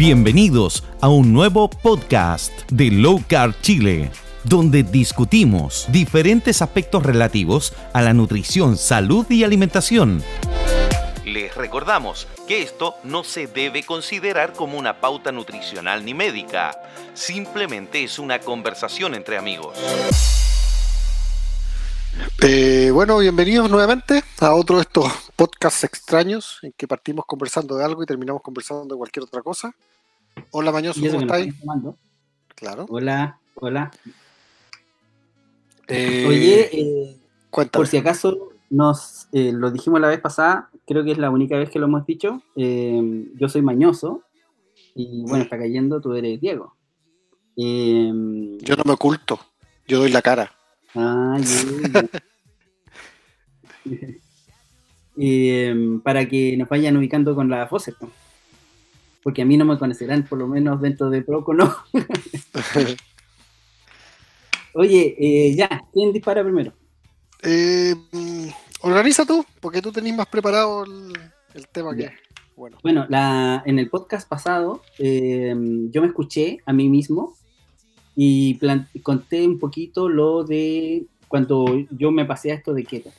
Bienvenidos a un nuevo podcast de Low Carb Chile, donde discutimos diferentes aspectos relativos a la nutrición, salud y alimentación. Les recordamos que esto no se debe considerar como una pauta nutricional ni médica, simplemente es una conversación entre amigos. Eh, bueno, bienvenidos nuevamente a otro de estos podcasts extraños en que partimos conversando de algo y terminamos conversando de cualquier otra cosa. Hola Mañoso, ¿cómo estáis? Claro. Hola, hola. Eh, Oye, eh, por si acaso nos lo dijimos la vez pasada, creo que es la única vez que lo hemos dicho. yo soy Mañoso y bueno, está cayendo, tú eres Diego. yo no me oculto, yo doy la cara. Ah, em, para que nos vayan ubicando con la voces, porque a mí no me conocerán, por lo menos dentro de poco, ¿no? Oye, eh, ya, ¿quién dispara primero? Eh, organiza tú, porque tú tenés más preparado el, tema que... Bueno, bueno la, en el podcast pasado em, yo me escuché a mí mismo y conté un poquito lo de cuando yo me pasé a esto de keto.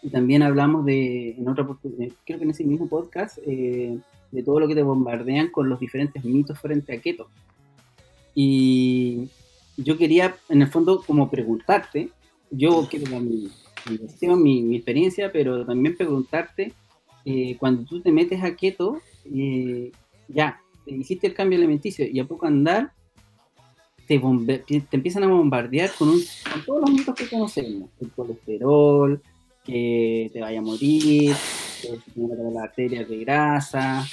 Y también hablamos de, en otra, eh, creo que en ese mismo podcast, eh, de todo lo que te bombardean con los diferentes mitos frente a keto. Y yo quería, en el fondo, como preguntarte, yo quiero mi, mi, mi, experiencia, pero también preguntarte, eh, cuando tú te metes a keto, ya, hiciste el cambio alimenticio y a poco andar, te, te empiezan a bombardear con, todos los mitos que conocemos, el colesterol, que te vaya a morir, que te las arterias de grasa,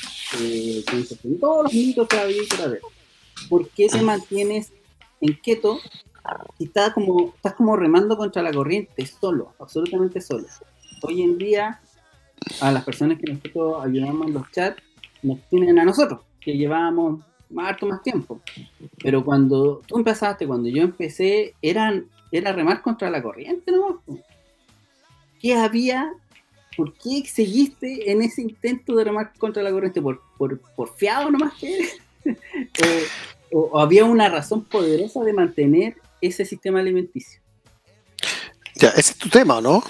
todos los mitos que había que ver. ¿Por qué te mantienes en keto y estás como, estás como remando contra la corriente, solo, absolutamente solo? Hoy en día, a las personas que nosotros ayudamos en los chats, nos tienen a nosotros, que llevábamos más harto más tiempo. Pero cuando tú empezaste, cuando yo empecé, eran, era remar contra la corriente, ¿no? ¿Qué había? ¿Por qué seguiste en ese intento de remar contra la corriente? ¿Por, por, por fiado nomás que o, había una razón poderosa de mantener ese sistema alimenticio? Ya, ese es tu tema, ¿no?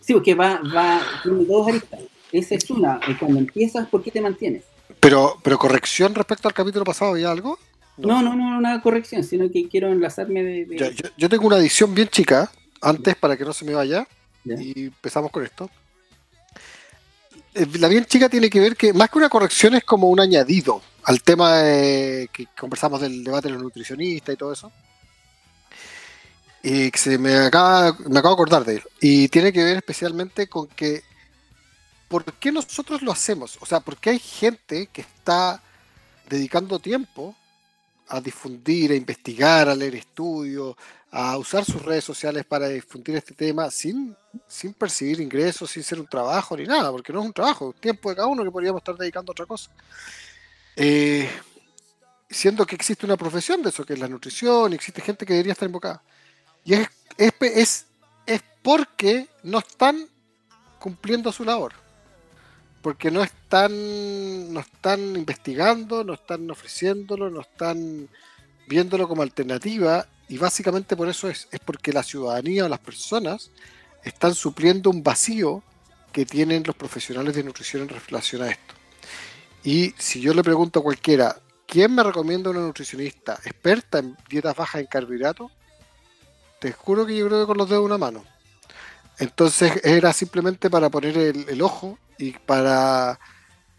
Sí, porque va, va, tiene dos aristas. Esa es una, cuando empiezas, ¿por qué te mantienes? Pero, pero corrección respecto al capítulo pasado, ¿había algo? No, no, no, no una corrección, sino que quiero enlazarme de... yo, tengo una edición bien chica, antes para que no se me vaya, y empezamos con esto. Eh, la bien chica tiene que ver que más que una corrección es como un añadido al tema que conversamos del debate de los nutricionistas y todo eso. Y que se me acaba, me acabo de acordar de él. Y tiene que ver especialmente con que ¿por qué nosotros lo hacemos? O sea, ¿por qué hay gente que está dedicando tiempo a difundir, a investigar, a leer estudios, a usar sus redes sociales para difundir este tema sin, sin percibir ingresos, sin ser un trabajo ni nada, porque no es un trabajo, es tiempo de cada uno que podríamos estar dedicando a otra cosa. Eh, siendo que existe una profesión de eso, que es la nutrición, existe gente que debería estar invocada. Y es, es, es porque no están cumpliendo su labor porque no están, no están investigando, no están ofreciéndolo, no están viéndolo como alternativa y básicamente por eso es, es porque la ciudadanía o las personas están supliendo un vacío que tienen los profesionales de nutrición en relación a esto. Y si yo le pregunto a cualquiera, ¿quién me recomienda una nutricionista experta en dietas bajas en carbohidratos? Te juro que yo creo que con los dedos de una mano. Entonces era simplemente para poner el, ojo y para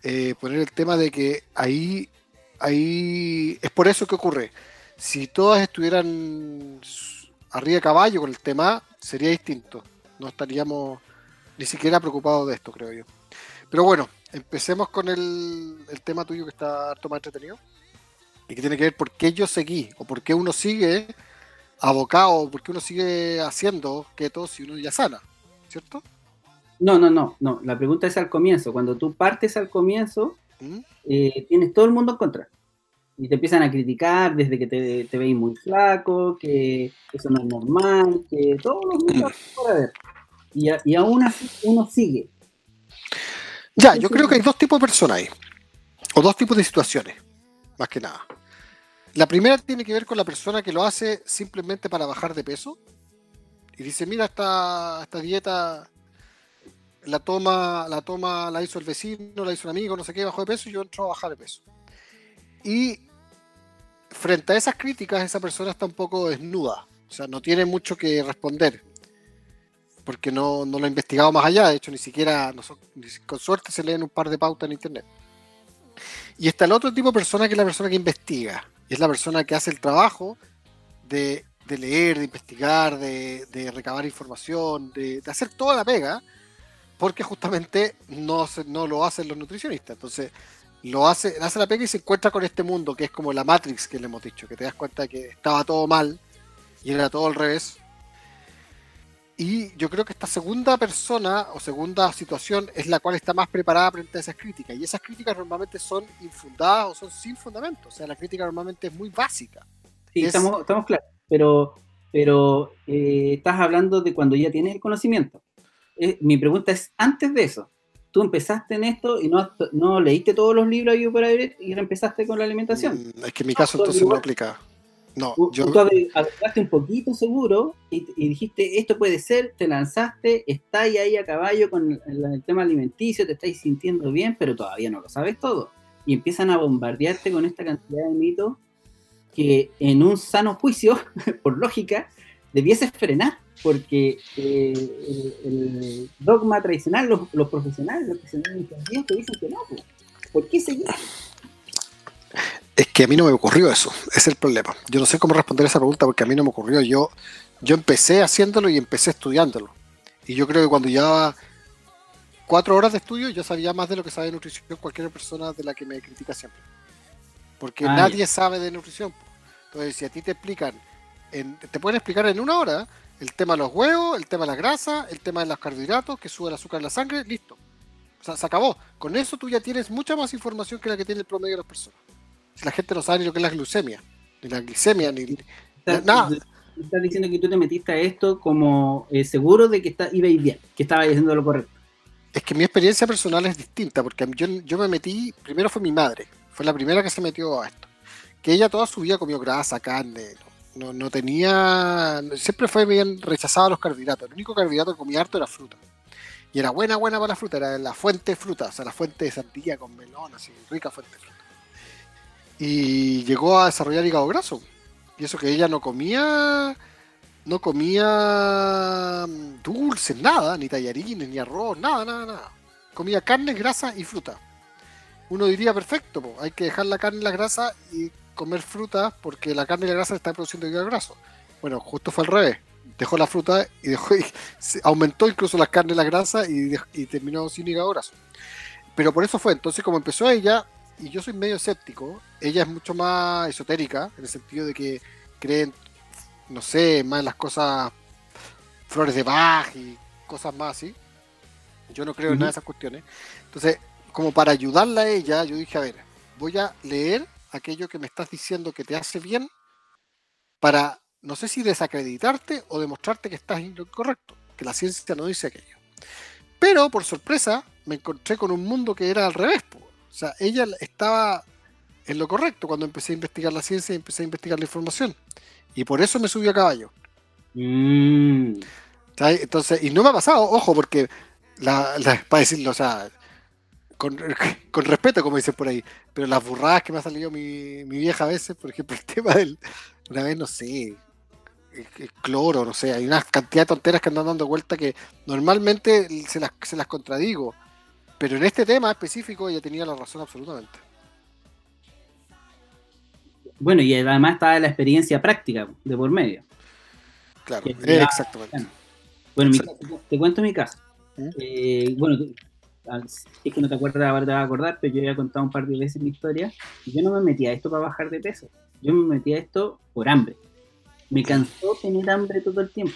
eh, poner el tema de que ahí, ahí es por eso que ocurre. Si todas estuvieran arriba de caballo con el tema, sería distinto. No estaríamos ni siquiera preocupados de esto, creo yo. Pero bueno, empecemos con el, el tema tuyo que está harto más entretenido y que tiene que ver por qué yo seguí o por qué uno sigue abocado, por qué uno sigue haciendo keto si uno ya sana. ¿Cierto? No, no, no, no. La pregunta es al comienzo. Cuando tú partes al comienzo, ¿Mm? eh, tienes todo el mundo en contra. Y te empiezan a criticar desde que te, te veis muy flaco, que eso no es normal, que todos los mundos para ver. Y, y aún así uno sigue. Ya, yo creo que hay dos tipos de personas ahí. o dos tipos de situaciones, más que nada. La primera tiene que ver con la persona que lo hace simplemente para bajar de peso y dice, mira, esta, esta dieta la toma, la toma, la hizo el vecino, la hizo un amigo, no sé qué, bajó de peso y yo entro a bajar de peso. Y frente a esas críticas, esa persona está un poco desnuda, o sea, no tiene mucho que responder, porque no, no lo ha investigado más allá, de hecho, ni siquiera, con suerte se leen un par de pautas en internet. Y está el otro tipo de persona que es la persona que investiga, es la persona que hace el trabajo de, leer, de investigar, de, recabar información, de, de hacer toda la pega porque justamente no, no lo hacen los nutricionistas. Entonces, lo hace, hace la pega y se encuentra con este mundo que es como la Matrix que le hemos dicho, que te das cuenta que estaba todo mal y era todo al revés. Y yo creo que esta segunda persona o segunda situación es la cual está más preparada frente a esas críticas. Y esas críticas normalmente son infundadas o son sin fundamento. O sea, la crítica normalmente es muy básica. Sí, estamos, estamos claros. Pero, pero eh, estás hablando de cuando ya tienes el conocimiento. Eh, mi pregunta es, antes de eso, tú empezaste en esto y no, no leíste todos los libros y empezaste con la alimentación. Mm, es que en mi caso entonces no aplica. No, tú, yo... tú un poquito seguro y, dijiste, esto puede ser, te lanzaste, estás ahí a caballo con el, tema alimenticio, te estáis sintiendo bien, pero todavía no lo sabes todo. Y empiezan a bombardearte con esta cantidad de mitos que en un sano juicio, por lógica, debieses frenar porque eh, el, dogma tradicional, los, profesionales, los que te dicen que no. ¿Por qué seguir? Es que a mí no me ocurrió eso, es el problema. Yo no sé cómo responder esa pregunta porque a mí no me ocurrió. Yo, yo empecé haciéndolo y empecé estudiándolo. Y yo creo que cuando llevaba cuatro horas de estudio, yo sabía más de lo que sabe nutrición cualquier persona de la que me critica siempre. Porque ah, nadie sabe de nutrición. Entonces, si a ti te explican, te pueden explicar en una hora el tema de los huevos, el tema de la grasa, el tema de los carbohidratos, que sube el azúcar en la sangre, listo. O sea, se acabó. Con eso tú ya tienes mucha más información que la que tiene el promedio de las personas. Si la gente no sabe ni lo que es la glucemia, ni la glicemia, ni, nada. Estás diciendo que tú te metiste a esto como eh, seguro de que está, iba bien, que estaba haciendo lo correcto. Es que mi experiencia personal es distinta, porque yo, yo me metí, primero fue mi madre, fue la primera que se metió a esto. Que ella toda su vida comió grasa, carne, no, no tenía. Siempre fue bien rechazado los carbohidratos. El único carbohidrato que comía harto era fruta. Y era buena, buena para la fruta. Era la fuente de fruta, o sea, la fuente de sandía con melón, así, rica fuente de fruta. Y llegó a desarrollar hígado graso. Y eso que ella no comía. No comía mm, dulces, nada, ni tallarines, ni arroz, nada, nada, nada. Comía carne, grasa y fruta. Uno diría, perfecto, hay que dejar la carne y la grasa y comer fruta porque la carne y la grasa están produciendo hígado graso. Bueno, justo fue al revés. Dejó la fruta y dejó y aumentó incluso la carne y la grasa y, terminó sin hígado graso. Pero por eso fue. Entonces, como empezó ella, y yo soy medio escéptico, ella es mucho más esotérica, en el sentido de que creen, no sé, más en las cosas, flores de Bach y cosas más así. Yo no creo en nada de esas cuestiones. Entonces, como para ayudarla a ella, yo dije, a ver, voy a leer aquello que me estás diciendo que te hace bien para, no sé si desacreditarte o demostrarte que estás incorrecto, que la ciencia no dice aquello. Pero, por sorpresa, me encontré con un mundo que era al revés. O sea, ella estaba en lo correcto cuando empecé a investigar la ciencia y empecé a investigar la información. Y por eso me subí a caballo. Mm. Entonces, y no me ha pasado, ojo, porque la, para decirlo, o sea, con, respeto, como dicen por ahí, pero las burradas que me ha salido mi, vieja a veces, por ejemplo, el tema del, una vez, no sé, el, cloro, no sé, hay una cantidad de tonteras que andan dando vuelta que normalmente se las, se las contradigo, pero en este tema específico ella tenía la razón absolutamente. Bueno, y además está la experiencia práctica de por medio. Claro, exactamente. Bueno, te cuento mi caso. ¿Mm? Eh, bueno, es que no te acuerdas, ahora te vas a acordar, pero yo ya he contado un par de veces mi historia. yo no me metí a esto para bajar de peso. Yo me metí a esto por hambre. Me cansó tener hambre todo el tiempo.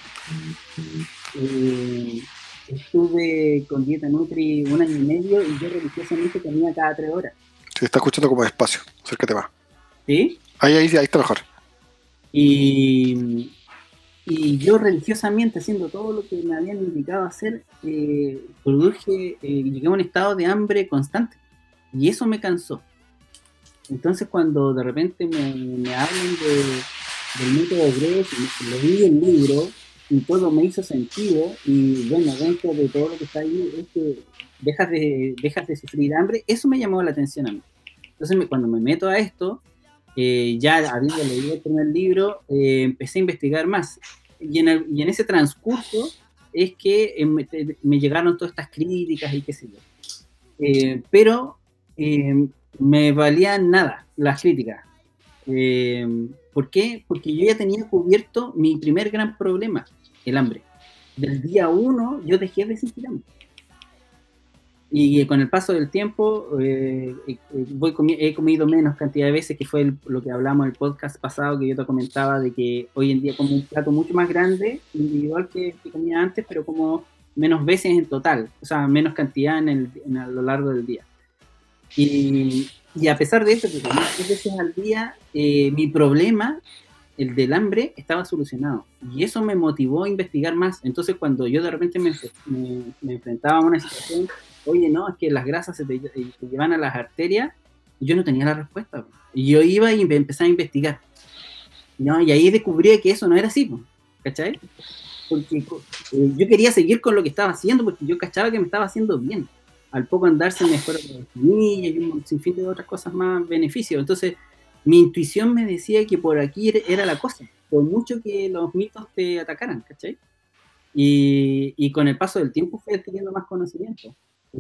Eh, estuve con dieta Nutri un año y medio y yo religiosamente comía cada tres horas. Se está escuchando como despacio, acércate más. ¿Sí? Ahí, ahí, ahí está mejor. Y y yo religiosamente, haciendo todo lo que me habían indicado hacer, eh, produje, eh, llegué a un estado de hambre constante. Y eso me cansó. Entonces cuando de repente me, me hablan de, del método Grech, leí el libro y todo me hizo sentido y bueno, dentro de todo lo que está ahí es que dejas de, dejas de sufrir hambre, eso me llamó la atención a mí. Entonces cuando me meto a esto, eh, ya habiendo leído el primer libro, eh, empecé a investigar más. Y en, el, y en ese transcurso es que eh, me, me, llegaron todas estas críticas y qué sé yo. Eh, pero eh, me valían nada las críticas. Eh, ¿Por qué? Porque yo ya tenía cubierto mi primer gran problema, el hambre. Del día uno yo dejé de sentir hambre. Y con el paso del tiempo eh, voy comi he comido menos cantidad de veces, que fue el, lo que hablamos en el podcast pasado, que yo te comentaba de que hoy en día como un plato mucho más grande, individual que, que comía antes, pero como menos veces en total, o sea, menos cantidad en el, en, a lo largo del día. Y, y a pesar de eso, que comía tres veces al día, eh, mi problema, el del hambre, estaba solucionado. Y eso me motivó a investigar más. Entonces, cuando yo de repente me, me, me enfrentaba a una situación, oye, no, es que las grasas se te, te llevan a las arterias, yo no tenía la respuesta. Y yo iba y empecé a investigar. ¿no? Y ahí descubrí que eso no era así, ¿cachai? porque eh, yo quería seguir con lo que estaba haciendo porque yo cachaba que me estaba haciendo bien. Al poco andarse mejor la semilla y un sinfín de otras cosas más beneficios. Entonces, mi intuición me decía que por aquí era la cosa, por mucho que los mitos te atacaran, ¿cachai? Y, y con el paso del tiempo fui adquiriendo más conocimiento.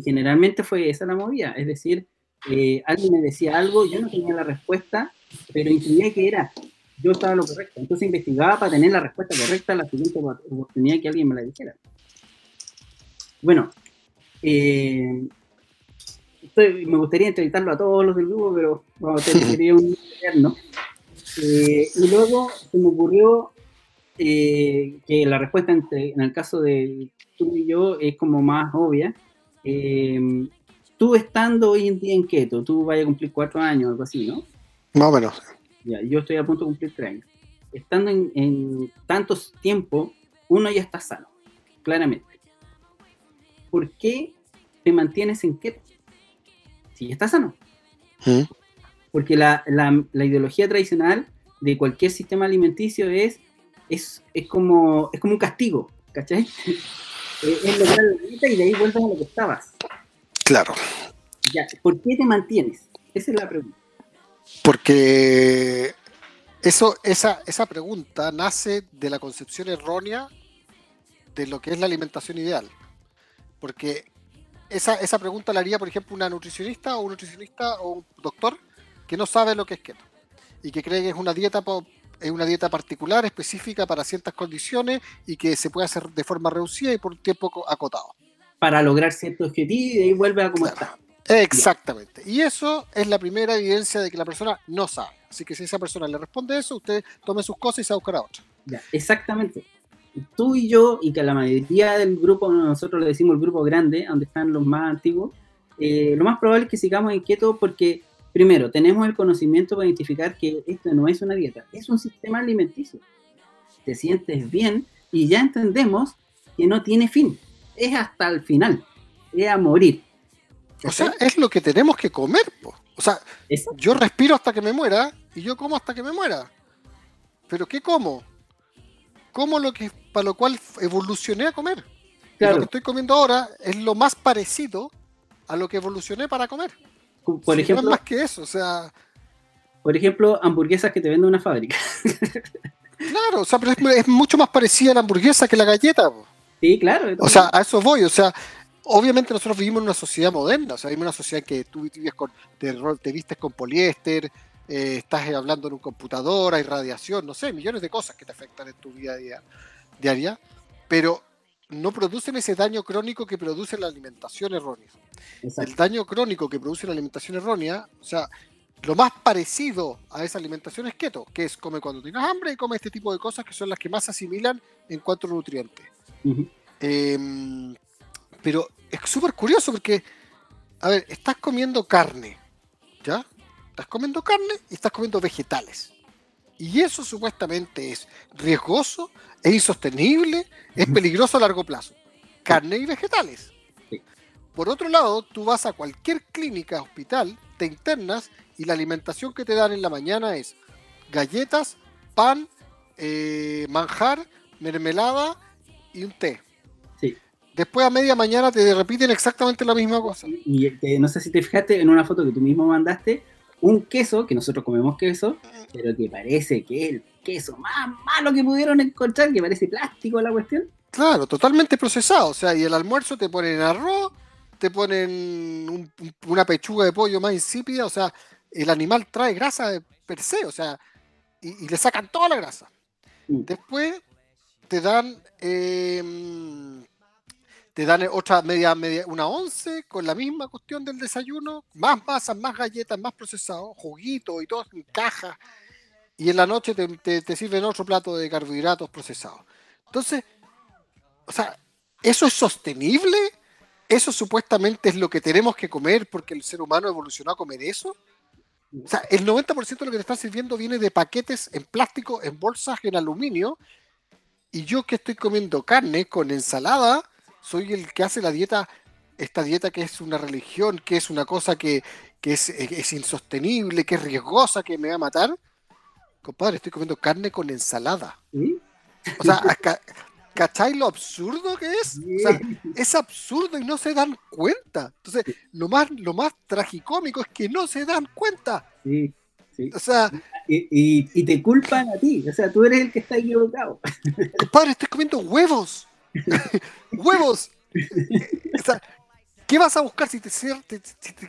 Generalmente fue esa la movida, es decir, eh, alguien me decía algo, yo no tenía la respuesta, pero intuía que era, yo estaba lo correcto. Entonces investigaba para tener la respuesta correcta a la siguiente oportunidad que alguien me la dijera. Bueno, eh, me gustaría entrevistarlo a todos los del grupo, pero bueno, sería un eterno. Eh, y luego se me ocurrió eh, que la respuesta entre, en el caso de tú y yo es como más obvia. Eh, tú estando hoy en día en keto, tú vayas a cumplir cuatro años, algo así, ¿no? Más o menos. Ya, yo estoy a punto de cumplir tres años. Estando en, en tantos tiempo, uno ya está sano, claramente. ¿Por qué te mantienes en keto? Si ya estás sano. ¿Mm? Porque la, la, la, ideología tradicional de cualquier sistema alimenticio es, es, es, como, es como un castigo, ¿cachai? Es lograr la dieta y de ahí vuelves a lo que estabas. Claro. Ya, ¿por qué te mantienes? Esa es la pregunta. Porque eso, esa, esa pregunta nace de la concepción errónea de lo que es la alimentación ideal. Porque esa, esa pregunta la haría, por ejemplo, una nutricionista o un nutricionista o un doctor que no sabe lo que es keto y que cree que es una dieta es una dieta particular, específica para ciertas condiciones y que se puede hacer de forma reducida y por un tiempo acotado. Para lograr cierto objetivo y ahí vuelve a como claro. está. Exactamente. Y eso es la primera evidencia de que la persona no sabe. Así que si esa persona le responde eso, usted tome sus cosas y se va a buscar a otra. Ya, exactamente. Tú y yo, y que la mayoría del grupo, nosotros le decimos el grupo grande, donde están los más antiguos, eh, lo más probable es que sigamos en keto porque, primero, tenemos el conocimiento para identificar que esto no es una dieta, es un sistema alimenticio. Te sientes bien y ya entendemos que no tiene fin, es hasta el final, es a morir. O sea, es lo que tenemos que comer. Po. O sea, ¿Eso? yo respiro hasta que me muera y yo como hasta que me muera. ¿Pero qué como? Como lo que para lo cual evolucioné a comer. Claro. Y lo que estoy comiendo ahora es lo más parecido a lo que evolucioné para comer. Por ejemplo, no es más que eso, o sea, por ejemplo, hamburguesas que te vende una fábrica. claro, o sea, pero es, es mucho más parecida a la hamburguesa que la galleta. po. sí, claro. O sea, a eso voy, o sea, obviamente nosotros vivimos en una sociedad moderna, o sea, vivimos en una sociedad que tú vives con, te, te vistes con poliéster, eh, estás hablando en un computador, hay radiación, no sé, millones de cosas que te afectan en tu vida dia- diaria, pero no producen ese daño crónico que produce la alimentación errónea. Exacto. El daño crónico que produce la alimentación errónea, o sea, lo más parecido a esa alimentación es keto, que es come cuando tengas hambre y come este tipo de cosas que son las que más se asimilan en cuanto a nutrientes. Eh, pero es súper curioso porque, a ver, estás comiendo carne, ¿ya? Estás comiendo carne y estás comiendo vegetales. Y eso supuestamente es riesgoso, es insostenible, es peligroso a largo plazo. Carne y vegetales. Por otro lado, tú vas a cualquier clínica, hospital, te internas y la alimentación que te dan en la mañana es galletas, pan, eh, manjar, mermelada y un té. Sí. Después a media mañana te repiten exactamente la misma cosa. Y eh, no sé si te fijaste en una foto que tú mismo mandaste, un queso, que nosotros comemos queso, pero que parece que es el queso más malo que pudieron encontrar, que parece plástico la cuestión. Claro, totalmente procesado. O sea, y el almuerzo te ponen arroz, te ponen un- un- una pechuga de pollo más insípida. O sea, el animal trae grasa de per se. O sea, y, y le sacan toda la grasa. Mm. Después te dan eh, te dan otra media, media, una once con la misma cuestión del desayuno, más masas, más galletas, más procesado, juguito y todo en caja. Y en la noche te, te- sirven otro plato de carbohidratos procesados. Entonces, o sea, ¿eso es sostenible? ¿Eso supuestamente es lo que tenemos que comer porque el ser humano evolucionó a comer eso? O sea, el 90% de lo que te están sirviendo viene de paquetes en plástico, en bolsas, en aluminio. Y yo que estoy comiendo carne con ensalada, soy el que hace la dieta, esta dieta que es una religión, que es una cosa que, que es, es insostenible, que es riesgosa, que me va a matar. Compadre, estoy comiendo carne con ensalada. ¿Sí? O sea, ca- ¿cachai lo absurdo que es? O sea, es absurdo y no se dan cuenta. Entonces, lo más, lo más tragicómico es que no se dan cuenta. Sí, sí. O sea, Y, y- y te culpan a ti, o sea, tú eres el que está equivocado. compadre, estoy comiendo huevos. huevos. O sea, ¿qué vas a buscar si te,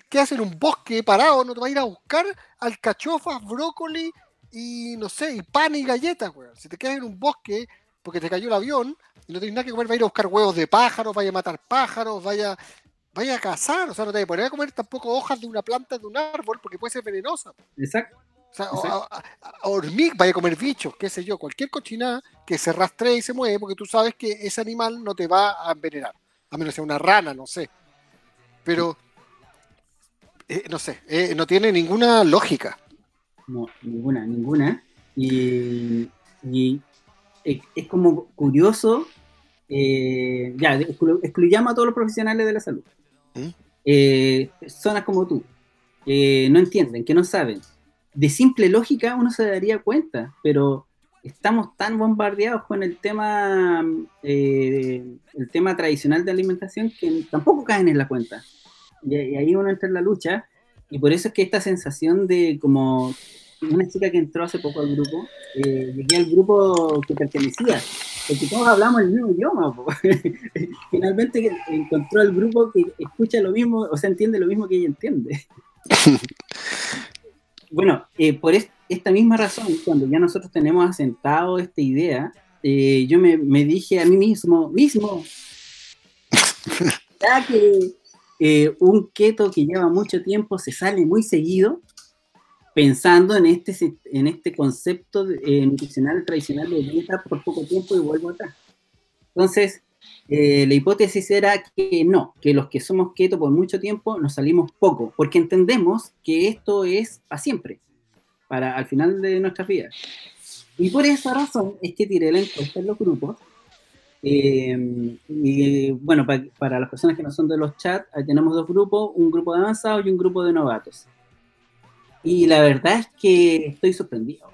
quedas en un bosque parado? No te vas a ir a buscar alcachofas, brócoli y no sé, y pan y galletas, weón. Si te quedas en un bosque porque te cayó el avión y no tienes nada que comer, vas a ir a buscar huevos de pájaros, vaya a matar pájaros, vaya, vaya a cazar. O sea, no te vas a poner a comer tampoco hojas de una planta de un árbol porque puede ser venenosa. Exacto. O sea, Exacto. a, a- a hormigas, vaya a comer bichos, qué sé yo, cualquier cochinada que se rastree y se mueve, porque tú sabes que ese animal no te va a envenenar, a menos que sea una rana, no sé. Pero, eh, no sé, eh, no tiene ninguna lógica. No, ninguna, ninguna. Y, y es, es como curioso, eh, ya, exclu- excluyamos a todos los profesionales de la salud. ¿Mm? Eh, personas como tú, que no entienden, que no saben. De simple lógica uno se daría cuenta, pero estamos tan bombardeados con el tema, eh, el tema tradicional de alimentación que tampoco caen en la cuenta. Y, y ahí uno entra en la lucha y por eso es que esta sensación de como una chica que entró hace poco al grupo, eh, llegué al grupo que pertenecía, porque todos hablamos el mismo idioma. po. Finalmente encontró el grupo que escucha lo mismo, o sea, entiende lo mismo que ella entiende. bueno, eh, por es- esta misma razón, cuando ya nosotros tenemos asentado esta idea, eh, yo me, me dije a mí mismo, mismo, ya que eh, un keto que lleva mucho tiempo se sale muy seguido, pensando en este, en este concepto de- eh, nutricional tradicional de dieta por poco tiempo y vuelvo atrás. Entonces, eh, la hipótesis era que no, que los que somos keto por mucho tiempo nos salimos poco, porque entendemos que esto es para siempre, para al final de nuestras vidas. Y por esa razón es que tiré la encuesta en los grupos. Eh, y bueno, pa- para las personas que no son de los chats, tenemos dos grupos, un grupo de avanzados y un grupo de novatos. Y la verdad es que estoy sorprendido.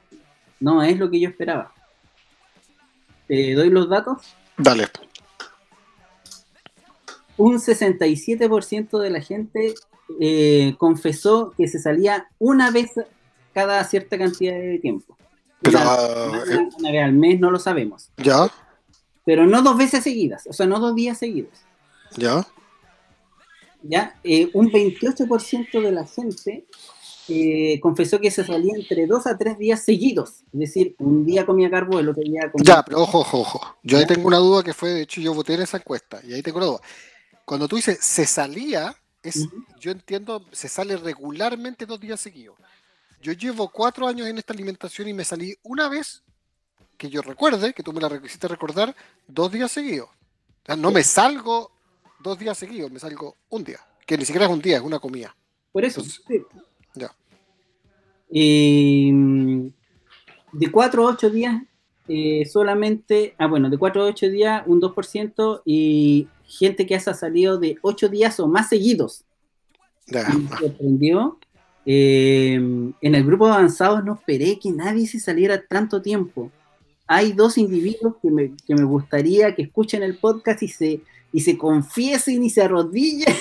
No es lo que yo esperaba. Te doy los datos. Dale. Un 67% de la gente eh, confesó que se salía una vez cada cierta cantidad de tiempo. Pero, Una- ah, una, una vez al mes no lo sabemos. ya, Pero no dos veces seguidas, o sea, no dos días seguidos. ya. ¿ya? Eh, un 28% de la gente eh, confesó que se salía entre dos a tres días seguidos. Es decir, un día comía carbo, el otro día comía... Ya, pero ojo, ojo, ojo. Yo ahí tengo una duda que fue, de hecho, yo voté en esa encuesta y ahí tengo una duda. Cuando tú dices se salía, es, yo entiendo, se sale regularmente dos días seguidos. Yo llevo cuatro años en esta alimentación y me salí una vez, que yo recuerde, que tú me la hiciste recordar, dos días seguidos. O sea, no me salgo dos días seguidos, me salgo un día, que ni siquiera es un día, es una comida. Por eso. Entonces- sí. Ya. Eh, de 4 a 8 días, eh, solamente, ah bueno, de 4 a 8 días, un 2%, y gente que haya salido de 8 días o más seguidos. Me sorprendió Eh, en el grupo avanzado no esperé que nadie se saliera tanto tiempo. Hay dos individuos que me, que me gustaría que escuchen el podcast y se, y se confiesen y se arrodillen.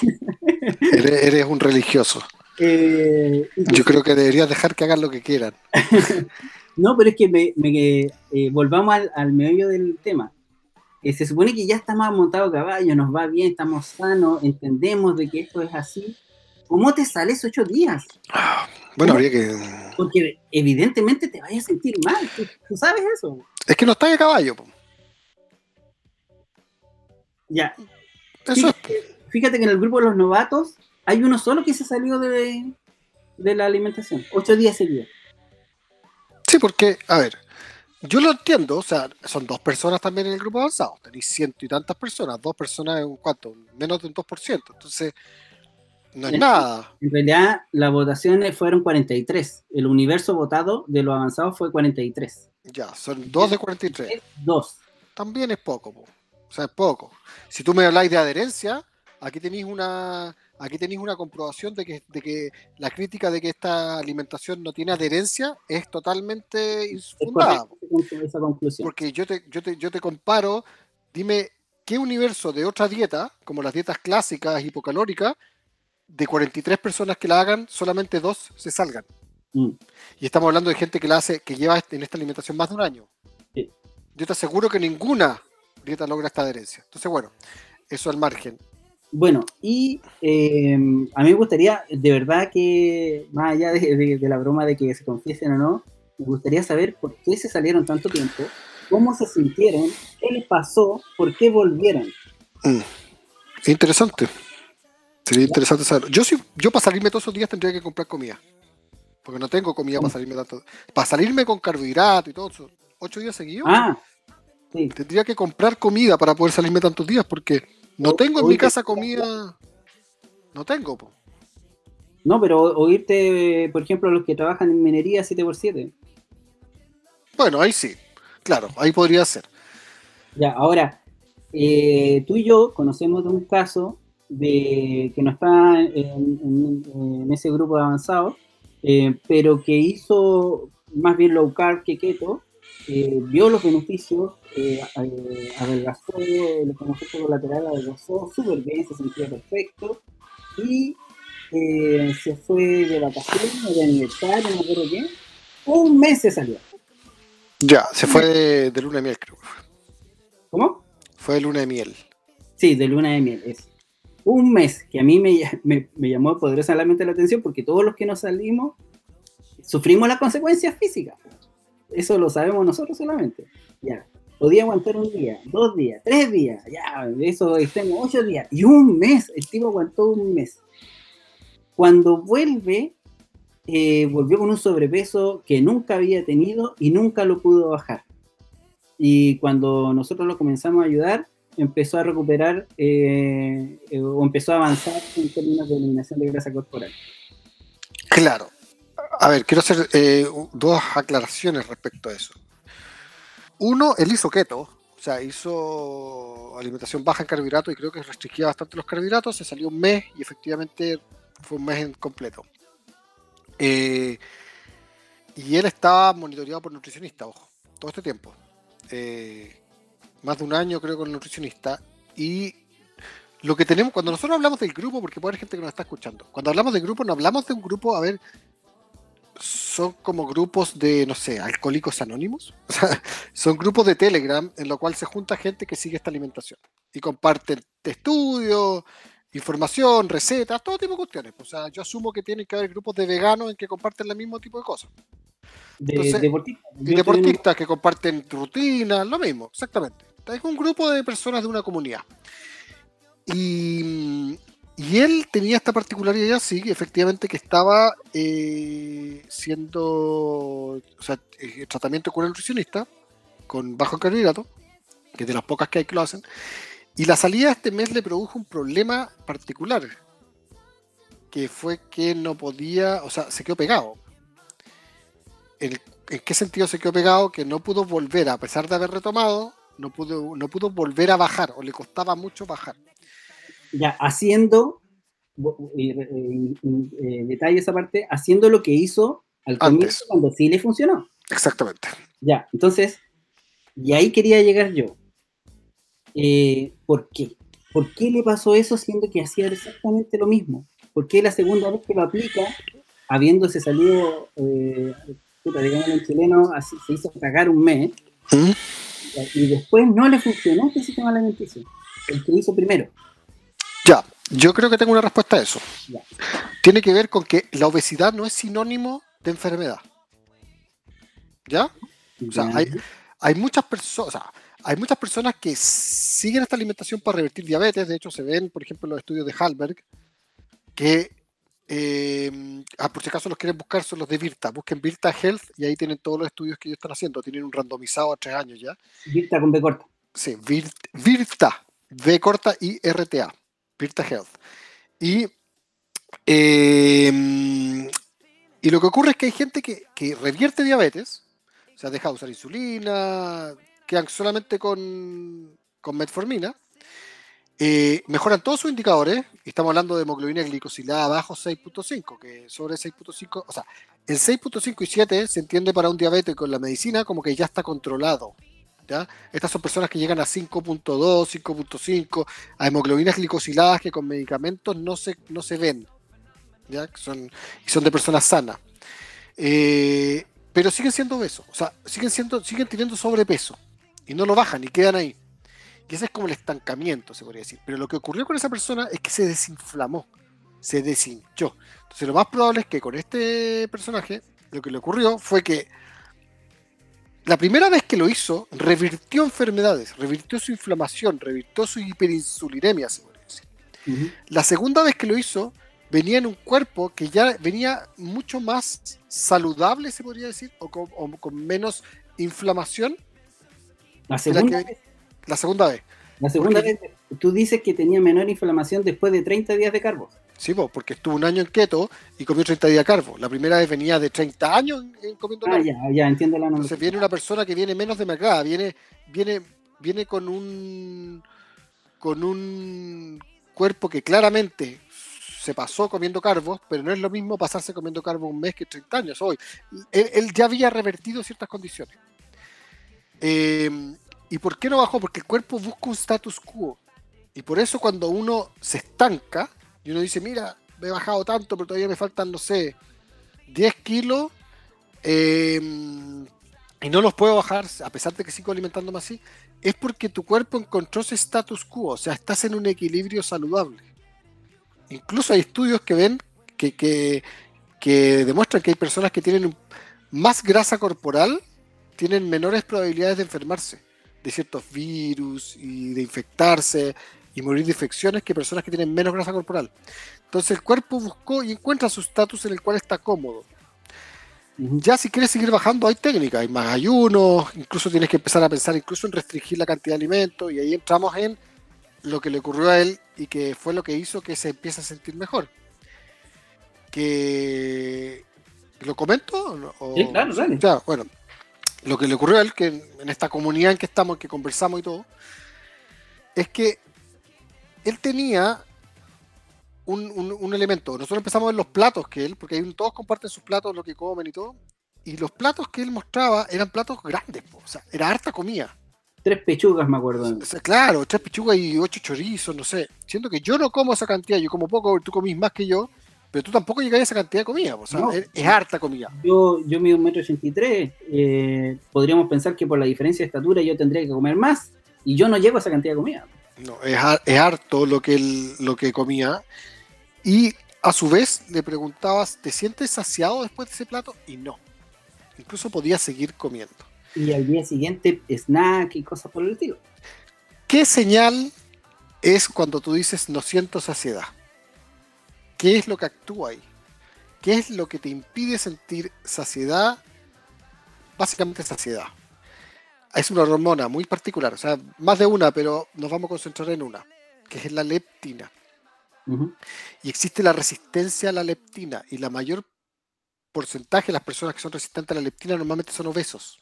Eres, eres un religioso. Eh, Yo creo que deberías dejar que hagan lo que quieran. No, pero es que me, me- eh, volvamos al, al meollo del tema. Eh, se supone que ya estamos montados a caballo, nos va bien, estamos sanos, entendemos de que esto es así. ¿Cómo te sales ocho días? Bueno, habría que. Porque evidentemente te vayas a sentir mal, tú, tú sabes eso. Es que no está de caballo. po. Ya, Eso es. fíjate que en el grupo de los novatos hay uno solo que se salió de, de la alimentación, ocho días seguidos. Sí, porque, a ver, yo lo entiendo, o sea, son dos personas también en el grupo avanzado, tenéis ciento y tantas personas, dos personas en un cuánto, menos de un 2%, entonces no es nada. En realidad, las votaciones fueron 43. El universo votado de los avanzados fue 43. Ya, son dos de 43, Es dos. también es poco, po. o sea, es poco. Si tú me habláis de adherencia, aquí tenéis una, aquí tenéis una comprobación de que, de que la crítica de que esta alimentación no tiene adherencia es totalmente infundada. Porque yo te, yo te, yo te comparo, dime, ¿qué universo de otra dieta, como las dietas clásicas hipocalóricas, de 43 personas que la hagan, solamente dos se salgan? Mm. Y estamos hablando de gente que la hace, que lleva en esta alimentación más de un año. Sí. Yo te aseguro que ninguna dieta logra esta adherencia. Entonces, bueno, eso al margen. Bueno, y eh, a mí me gustaría, de verdad que, más allá de, de- de la broma de que se confiesen o no, me gustaría saber por qué se salieron tanto tiempo, cómo se sintieron, qué les pasó, por qué volvieron. Interesante. Sería interesante saber. Yo, sí, yo para salirme todos esos días tendría que comprar comida. Porque no tengo comida para salirme tanto. Para salirme con carbohidrato y todo eso. Ocho días seguidos. Ah, sí. Tendría que comprar comida para poder salirme tantos días porque no tengo en mi casa comida. No tengo. po. No, pero oírte, por ejemplo, los que trabajan en minería 7x7. Bueno, ahí sí. Claro, ahí podría ser. Ya, ahora, eh, tú y yo conocemos de un caso de que no está en, en- en ese grupo avanzado, eh, pero que hizo más bien low carb que keto, eh, vio los beneficios, eh, eh, adelgazó, los efectos colaterales adelgazó súper bien, se sentía perfecto, y eh, se fue de vacaciones, de aniversario, no me acuerdo qué, un mes se salió. Ya, se fue de, de luna de miel, creo. ¿Cómo? Fue de luna de miel. Sí, de luna de miel, es. Un mes que a mí me, me, me llamó poderosamente la atención porque todos los que nos salimos sufrimos las consecuencias físicas. Eso lo sabemos nosotros solamente. Ya. Podía aguantar un día, dos días, tres días, ya, eso extremo, ocho días. Y un mes, el tipo aguantó un mes. Cuando vuelve, eh, volvió con un sobrepeso que nunca había tenido y nunca lo pudo bajar. Y cuando nosotros lo comenzamos a ayudar, empezó a recuperar eh, eh, o empezó a avanzar en términos de eliminación de grasa corporal. Claro. A ver, quiero hacer eh, dos aclaraciones respecto a eso. Uno, él hizo keto, o sea, hizo alimentación baja en carbohidratos y creo que restringía bastante los carbohidratos. Se salió un mes y efectivamente fue un mes en completo. Eh, y él estaba monitoreado por nutricionista, ojo, todo este tiempo. Eh, más de un año creo con nutricionista. Y lo que tenemos, cuando nosotros hablamos del grupo, porque puede haber gente que nos está escuchando, cuando hablamos del grupo, no hablamos de un grupo, a ver, son como grupos de, no sé, alcohólicos anónimos. O sea, son grupos de Telegram en lo cual se junta gente que sigue esta alimentación y comparten estudios, información, recetas, todo tipo de cuestiones. O sea, yo asumo que tienen que haber grupos de veganos en que comparten el mismo tipo de cosas. De, Entonces, deportista. Y en- deportistas que comparten rutinas, lo mismo, exactamente. Es un grupo de personas de una comunidad. Y, y él tenía esta particularidad, sí, efectivamente, que estaba eh, siendo, o sea, eh, tratamiento con un nutricionista, con bajo carbohidrato, que es de las pocas que hay que lo hacen, y la salida de este mes le produjo un problema particular, que fue que no podía, o sea, se quedó pegado. ¿En, en qué sentido se quedó pegado? Que no pudo volver, a pesar de haber retomado, no pudo, no pudo volver a bajar, o le costaba mucho bajar. Ya haciendo en detalle esa parte, haciendo lo que hizo al comienzo cuando sí le funcionó. Exactamente. Ya, entonces, y ahí quería llegar yo. Eh, ¿Por qué? ¿Por qué le pasó eso siendo que hacía exactamente lo mismo? ¿Por qué la segunda vez que lo aplica, habiéndose salido, eh, digamos en chileno, así, se hizo cagar un mes, ¿Mm? y después no le funcionó este sistema alimenticio? El que hizo primero. Ya, yo creo que tengo una respuesta a eso. Tiene que ver con que la obesidad no es sinónimo de enfermedad. ¿Ya? O sea, hay, muchas personas, hay muchas personas que siguen esta alimentación para revertir diabetes. De hecho, se ven, por ejemplo, en los estudios de Halberg, que, eh, ah, por si acaso los quieren buscar, son los de Virta. Busquen Virta Health y ahí tienen todos los estudios que ellos están haciendo. Tienen un randomizado a tres años ya. Virta con B corta. Sí, Virta, V corta y RTA. Virta Health. Y, em, y lo que ocurre es que hay gente que, revierte diabetes, o sea, deja de usar insulina, quedan solamente con, con metformina, eh, mejoran todos sus indicadores, estamos hablando de hemoglobina glicosilada bajo 6.5, que sobre 6.5, o sea, el 6.5 y 7 se entiende para un diabético en la medicina como que ya está controlado. Estas son personas que llegan a 5.2, 5.5, a hemoglobinas glicosiladas que con medicamentos no se, no se ven. Son, y son de personas sanas. Eh, pero siguen siendo obesos, o sea, siguen, siendo, siguen teniendo sobrepeso y no lo bajan y quedan ahí. Y ese es como el estancamiento, se podría decir. Pero lo que ocurrió con esa persona es que se desinflamó, se deshinchó. Entonces lo más probable es que con este personaje lo que le ocurrió fue que la primera vez que lo hizo, revirtió enfermedades, revirtió su inflamación, revirtió su hiperinsulinemia, se puede decir. La segunda vez que lo hizo, venía en un cuerpo que ya venía mucho más saludable, se podría decir, o con, menos inflamación. La segunda, vez. la segunda vez. La segunda vez, tú dices que tenía menor inflamación después de 30 días de carbos. Sí, porque estuvo un año en keto y comió 30 días de carbo. La primera vez venía de 30 años en, comiendo ah, ya, ya, entiendo la Entonces viene una persona que viene menos de mercado, viene, viene, viene con un con un cuerpo que claramente se pasó comiendo carbos, pero no es lo mismo pasarse comiendo carbos un mes que 30 años hoy. Él, ya había revertido ciertas condiciones. Em, ¿Y por qué no bajó? Porque el cuerpo busca un status quo. Y por eso cuando uno se estanca, y uno dice, mira, me he bajado tanto, pero todavía me faltan, no sé, 10 kilos em, y no los puedo bajar a pesar de que sigo alimentándome así, es porque tu cuerpo encontró ese status quo, o sea, estás en un equilibrio saludable. Incluso hay estudios que ven que, que, que demuestran que hay personas que tienen más grasa corporal, tienen menores probabilidades de enfermarse de ciertos virus y de infectarse y morir de infecciones que personas que tienen menos grasa corporal. Entonces el cuerpo buscó y encuentra su estatus en el cual está cómodo. Ya si quieres seguir bajando hay técnicas, hay más ayunos, incluso tienes que empezar a pensar incluso en restringir la cantidad de alimentos y ahí entramos en lo que le ocurrió a él y que fue lo que hizo que se empiece a sentir mejor. Que lo comento sí, claro, Ya, bueno, lo que le ocurrió a él, que en esta comunidad en que estamos, que conversamos y todo, es que él tenía un, elemento. Nosotros empezamos a ver los platos que él, porque ahí todos comparten sus platos, lo que comen y todo. Y los platos que él mostraba eran platos grandes, o sea, era harta comida. Tres pechugas, me acuerdo. claro, tres pechugas y ocho chorizos, no sé. Siento que yo no como esa cantidad, yo como poco, tú comís más que yo, pero tú tampoco llegas a esa cantidad de comida, o sea, es, harta comida. Yo, yo mido un metro ochenta y tres, eh, podríamos pensar que por la diferencia de estatura yo tendría que comer más, y yo no llego a esa cantidad de comida. No, es, harto lo que, él, lo que comía. Y a su vez le preguntabas, ¿te sientes saciado después de ese plato? Y no. Incluso podía seguir comiendo. Y al día siguiente, snack y cosas por el estilo. ¿Qué señal es cuando tú dices no siento saciedad? ¿Qué es lo que actúa ahí? ¿Qué es lo que te impide sentir saciedad? Básicamente saciedad es una hormona muy particular, o sea, más de una, pero nos vamos a concentrar en una, que es la leptina. Y existe la resistencia a la leptina, y la mayor porcentaje de las personas que son resistentes a la leptina normalmente son obesos.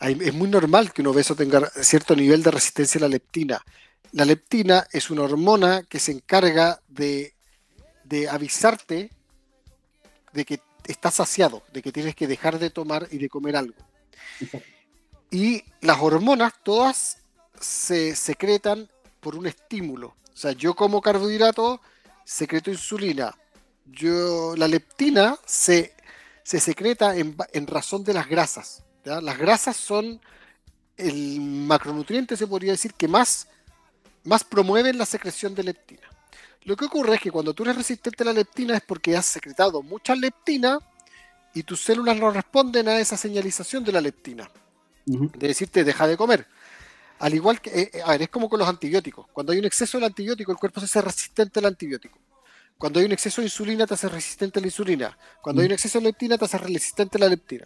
Es muy normal que un obeso tenga cierto nivel de resistencia a la leptina. la leptina es una hormona que se encarga de, de avisarte de que estás saciado, de que tienes que dejar de tomar y de comer algo. Y las hormonas todas se secretan por un estímulo. O sea, yo como carbohidrato, secreto insulina. Yo, la leptina se, se secreta en, en razón de las grasas. Las grasas son el macronutriente, se podría decir, que más, más promueven la secreción de leptina. Lo que ocurre es que cuando tú eres resistente a la leptina es porque has secretado mucha leptina y tus células no responden a esa señalización de la leptina. De decirte, deja de comer. Al igual que, eh, eh, a ver, es como con los antibióticos. Cuando hay un exceso del antibiótico, el cuerpo se hace resistente al antibiótico. Cuando hay un exceso de insulina, te hace resistente a la insulina. Cuando hay un exceso de leptina, te hace resistente a la leptina.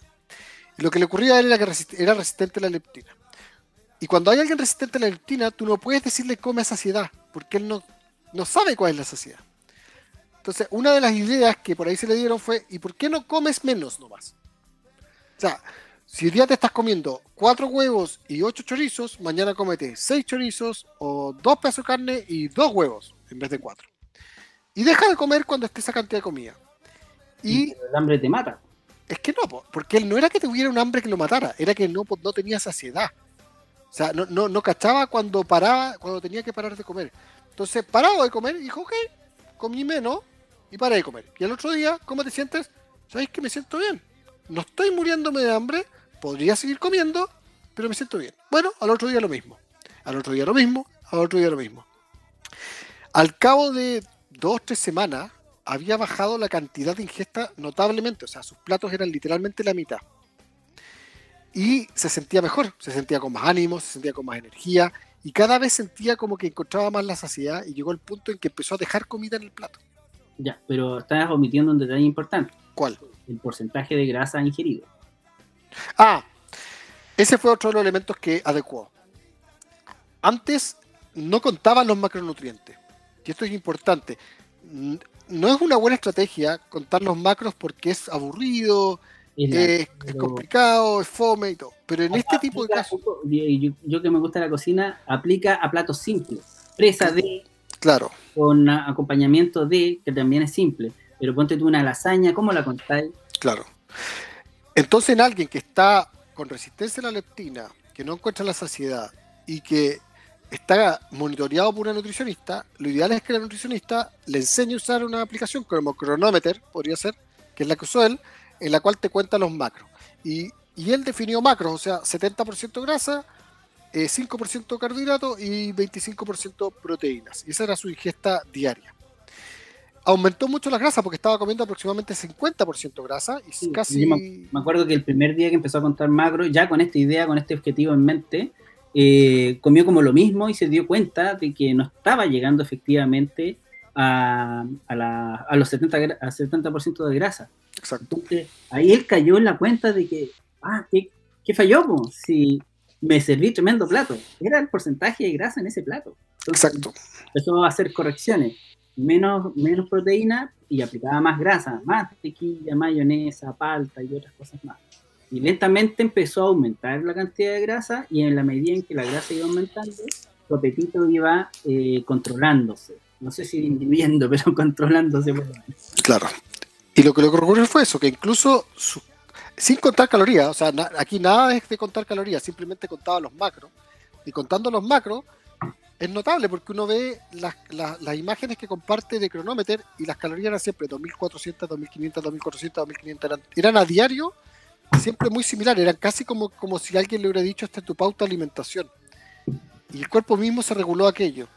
Y lo que le ocurría a él era que era resistente a la leptina. Y cuando hay alguien resistente a la leptina, tú no puedes decirle come a saciedad, porque él no, no sabe cuál es la saciedad. Entonces, una de las ideas que por ahí se le dieron fue, ¿y por qué no comes menos nomás? O sea, si hoy día te estás comiendo cuatro huevos y ocho chorizos, mañana comete seis chorizos o dos pedazos de carne y dos huevos en vez de cuatro. Y deja de comer cuando esté esa cantidad de comida. Y el hambre te mata. Es que no, porque él no era que tuviera un hambre que lo matara, era que no, no tenía saciedad. O sea, no, no, no cachaba cuando paraba, cuando tenía que parar de comer. Entonces, paraba de comer dijo, ok, comí menos y paré de comer. Y el otro día, ¿cómo te sientes? ¿Sabes que me siento bien? No estoy muriéndome de hambre, podría seguir comiendo, pero me siento bien. Bueno, al otro día lo mismo. Al otro día lo mismo, al otro día lo mismo. Al cabo de dos, tres semanas, había bajado la cantidad de ingesta notablemente. O sea, sus platos eran literalmente la mitad. Y se sentía mejor, se sentía con más ánimo, se sentía con más energía y cada vez sentía como que encontraba más la saciedad y llegó el punto en que empezó a dejar comida en el plato. Ya, pero estás omitiendo un detalle importante. ¿Cuál? El porcentaje de grasa ingerido. Ah, ese fue otro de los elementos que adecuó. Antes no contaban los macronutrientes. Y esto es importante. No es una buena estrategia contar los macros porque es aburrido, es, complicado, es fome y todo. Pero en este tipo de casos. Yo, que me gusta la cocina, aplica a platos simples. Presa de. Claro. Con acompañamiento de, que también es simple. Pero ponte tú una lasaña, ¿cómo la contáis? Claro. Entonces, en alguien que está con resistencia a la leptina, que no encuentra la saciedad y que está monitoreado por una nutricionista, lo ideal es que la nutricionista le enseñe a usar una aplicación como Chronometer, podría ser, que es la que usó él, en la cual te cuenta los macros. Y, él definió macros, o sea, 70% grasa, 5% eh, carbohidratos y 25% proteínas. Y esa era su ingesta diaria. Aumentó mucho la grasa porque estaba comiendo aproximadamente 50% grasa y casi... Me, acuerdo que el primer día que empezó a contar macros, ya con esta idea, con este objetivo en mente, eh, comió como lo mismo y se dio cuenta de que no estaba llegando efectivamente a, a, los 70%, a 70 de grasa. Exacto. ahí él cayó en la cuenta de que, ah, ¿qué, falló? Si me serví tremendo plato. Era el porcentaje de grasa en ese plato. Exacto. Empezó a hacer correcciones. Menos, menos proteína y aplicaba más grasa, más tequila, mayonesa, palta y otras cosas más. Y lentamente empezó a aumentar la cantidad de grasa y en la medida en que la grasa iba aumentando, su apetito iba eh, controlándose. No sé si disminuyendo, pero controlándose. Claro. Y lo que le ocurrió fue eso, que incluso sin contar calorías, o sea, aquí nada es de contar calorías, simplemente contaba los macros. Y contando los macros, es notable porque uno ve las, las, imágenes que comparte de cronómetro y las calorías eran siempre 2400, 2500, 2400, 2500, eran, eran a diario, siempre muy similares, eran casi como, como si alguien le hubiera dicho esta es tu pauta de alimentación. Y el cuerpo mismo se reguló aquello.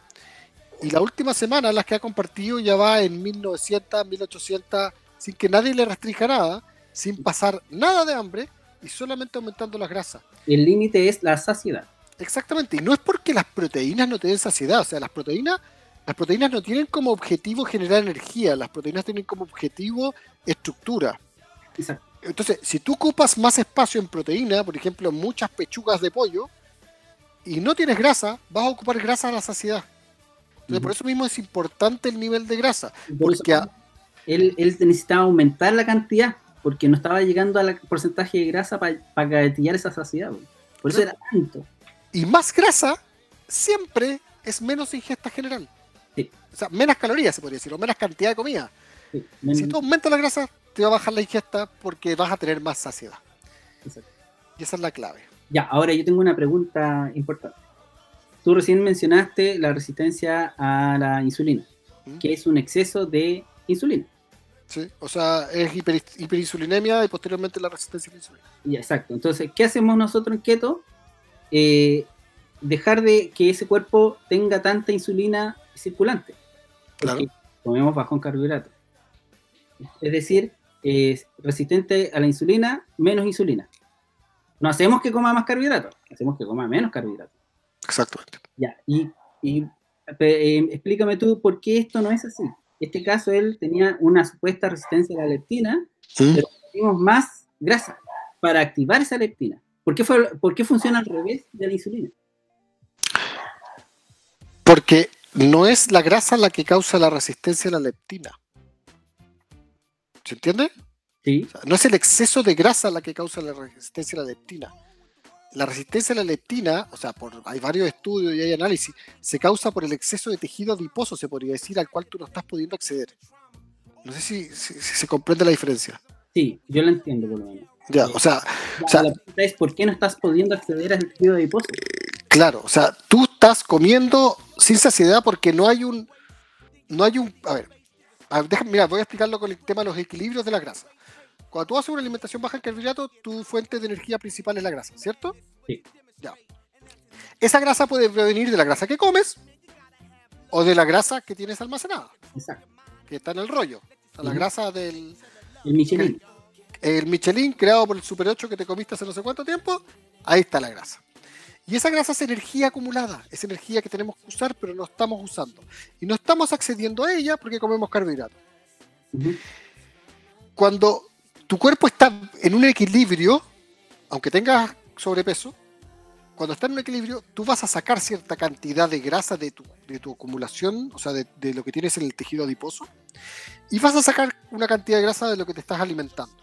Y la última semana, las que ha compartido, ya va en 1900, 1800 sin que nadie le restrinja nada, sin pasar nada de hambre y solamente aumentando las grasas. El límite es la saciedad. Exactamente, y no es porque las proteínas no te den saciedad, o sea, las proteínas, las proteínas no tienen como objetivo generar energía, las proteínas tienen como objetivo estructura. Exacto. Entonces, si tú ocupas más espacio en proteína, por ejemplo, muchas pechugas de pollo, y no tienes grasa, vas a ocupar grasa a la saciedad. Entonces, por eso mismo es importante el nivel de grasa. porque él, necesitaba aumentar la cantidad porque no estaba llegando al porcentaje de grasa para pa esa saciedad. Por eso era tanto. Y más grasa siempre es menos ingesta general. Sí. O sea, menos calorías se podría decir, o menos cantidad de comida. Sí, Si tú aumentas la grasa, te va a bajar la ingesta porque vas a tener más saciedad. exacto. Y esa es la clave. Ya, ahora yo tengo una pregunta importante. Tú recién mencionaste la resistencia a la insulina, ¿Mm? que es un exceso de insulina. ¿Sí? O sea, es hiper- hiperinsulinemia y posteriormente la resistencia a la insulina. Ya, exacto. Entonces, ¿qué hacemos nosotros en keto? Eh, dejar de que ese cuerpo tenga tanta insulina circulante. Claro. comemos bajo en carbohidratos. Es decir, es resistente a la insulina, menos insulina. No hacemos que coma más carbohidratos, hacemos que coma menos carbohidratos. Exactamente. Ya, y, eh, explícame tú por qué esto no es así. En este caso, él tenía una supuesta resistencia a la leptina. Pero- tenemos más grasa para activar esa leptina. ¿Por qué, fue, ¿Por qué funciona al revés de la insulina? Porque no es la grasa la que causa la resistencia a la leptina. ¿Se entiende? Sí, O sea, no es el exceso de grasa la que causa la resistencia a la leptina. La resistencia a la leptina, o sea, por, hay varios estudios y hay análisis, se causa por el exceso de tejido adiposo, se podría decir, al cual tú no estás pudiendo acceder. No sé si, si- si se comprende la diferencia. sí, yo lo entiendo por lo menos. Ya, o sea, Ya, O sea- la pregunta es, ¿por qué no estás pudiendo acceder al tejido adiposo? claro, o sea, tú estás comiendo sin saciedad porque no hay un, no hay un, a ver, a ver, déjame- mira, voy a explicarlo con el tema de los equilibrios de la grasa. Cuando tú haces una alimentación baja en carbohidratos, tu fuente de energía principal es la grasa, ¿cierto? Sí. Ya. Esa grasa puede provenir de la grasa que comes o de la grasa que tienes almacenada, Exacto. que está en el rollo. O sea, la grasa del El Michelin. El Michelin creado por el Super 8 que te comiste hace no sé cuánto tiempo, ahí está la grasa. Y esa grasa es energía acumulada, es energía que tenemos que usar pero no estamos usando. Y no estamos accediendo a ella porque comemos carbohidratos. Cuando tu cuerpo está en un equilibrio, aunque tengas sobrepeso, cuando está en un equilibrio, tú vas a sacar cierta cantidad de grasa de tu, de tu acumulación, o sea, de, de lo que tienes en el tejido adiposo, y vas a sacar una cantidad de grasa de lo que te estás alimentando.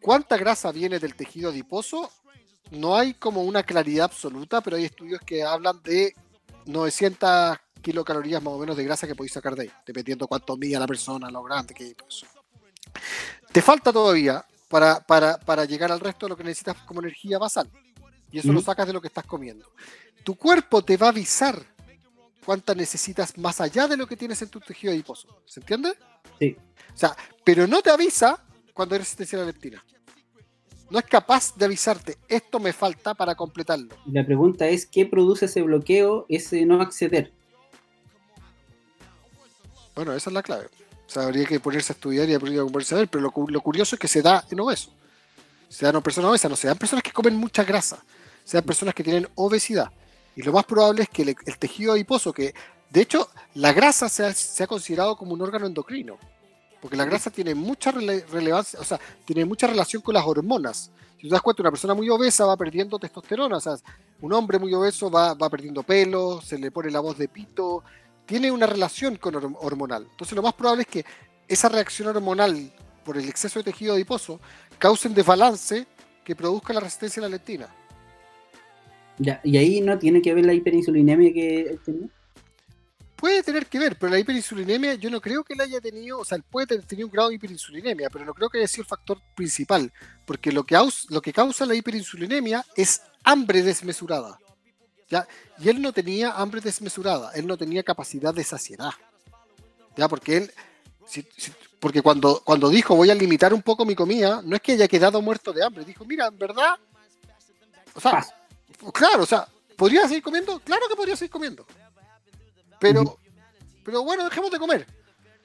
¿Cuánta grasa viene del tejido adiposo? No hay como una claridad absoluta, pero hay estudios que hablan de 900 kilocalorías más o menos de grasa que podéis sacar de ahí, dependiendo cuánto mida la persona, lo grande que es. Te falta todavía para, para, para llegar al resto de lo que necesitas como energía basal. Y eso lo sacas de lo que estás comiendo. Tu cuerpo te va a avisar cuánta necesitas más allá de lo que tienes en tu tejido adiposo. ¿Se entiende? Sí. O sea, pero no te avisa cuando hay resistencia a la leptina. No es capaz de avisarte, esto me falta para completarlo. La pregunta es, ¿qué produce ese bloqueo, ese no acceder? Bueno, esa es la clave. O sea, habría que ponerse a estudiar y habría que ponerse a ver, pero lo, cu- lo curioso es que se da en obesos. Se dan en personas obesas, no se dan personas que comen mucha grasa, se dan personas que tienen obesidad. Y lo más probable es que el, el tejido adiposo, que de hecho la grasa se ha, se ha considerado como un órgano endocrino, porque la grasa tiene mucha rele- relevancia, o sea, tiene mucha relación con las hormonas. Si te das cuenta, una persona muy obesa va perdiendo testosterona, o sea, un hombre muy obeso va, va perdiendo pelo, se le pone la voz de pito, tiene una relación con horm- hormonal. Entonces lo más probable es que esa reacción hormonal por el exceso de tejido adiposo cause un desbalance que produzca la resistencia a la leptina. Ya, y ahí no tiene que ver la hiperinsulinemia que tenía. Puede tener que ver, pero la hiperinsulinemia yo no creo que la haya tenido, o sea, él puede tener tenido un grado de hiperinsulinemia, pero no creo que haya sido el factor principal, porque lo que, aus- lo que causa la hiperinsulinemia es hambre desmesurada. ¿ya? Y él no tenía hambre desmesurada, él no tenía capacidad de saciedad. ¿ya? Porque él, si- si- porque cuando, cuando dijo voy a limitar un poco mi comida, no es que haya quedado muerto de hambre, dijo, mira, en verdad, o sea, claro, o sea, ¿podría seguir comiendo? Claro que podría seguir comiendo. Pero, pero bueno, dejemos de comer.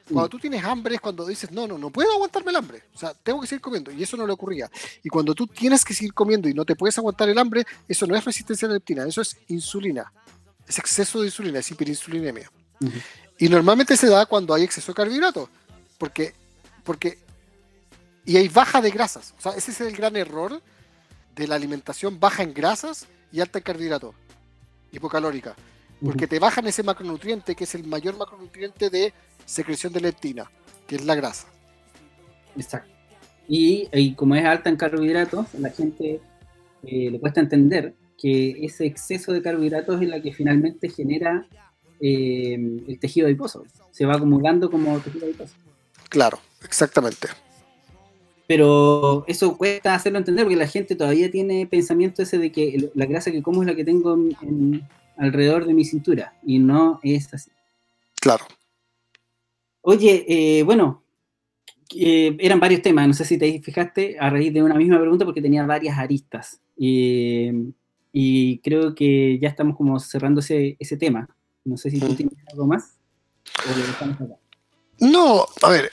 Cuando tú tienes hambre es cuando dices, no, no, no puedo aguantarme el hambre. O sea, tengo que seguir comiendo. Y eso no le ocurría. Y cuando tú tienes que seguir comiendo y no te puedes aguantar el hambre, eso no es resistencia a la leptina, eso es insulina. Es exceso de insulina, es hiperinsulinemia. Ujú. Y normalmente se da cuando hay exceso de carbohidratos. Porque, porque, y hay baja de grasas. O sea, ese es el gran error de la alimentación baja en grasas y alta en carbohidratos. Hipocalórica. Porque te bajan ese macronutriente, que es el mayor macronutriente de secreción de leptina, que es la grasa. Exacto. Y, y como es alta en carbohidratos, la gente eh, le cuesta entender que ese exceso de carbohidratos es la que finalmente genera eh, el tejido adiposo. Se va acumulando como tejido adiposo. Claro, exactamente. Pero eso cuesta hacerlo entender porque la gente todavía tiene pensamiento ese de que la grasa que como es la que tengo alrededor de mi cintura y no es así. Claro. Oye, eh, bueno, eh, eran varios temas, no sé si te fijaste a raíz de una misma pregunta porque tenía varias aristas. y creo que ya estamos como cerrando ese, tema. No sé si tú tienes algo más o lo dejamos acá. No, a ver,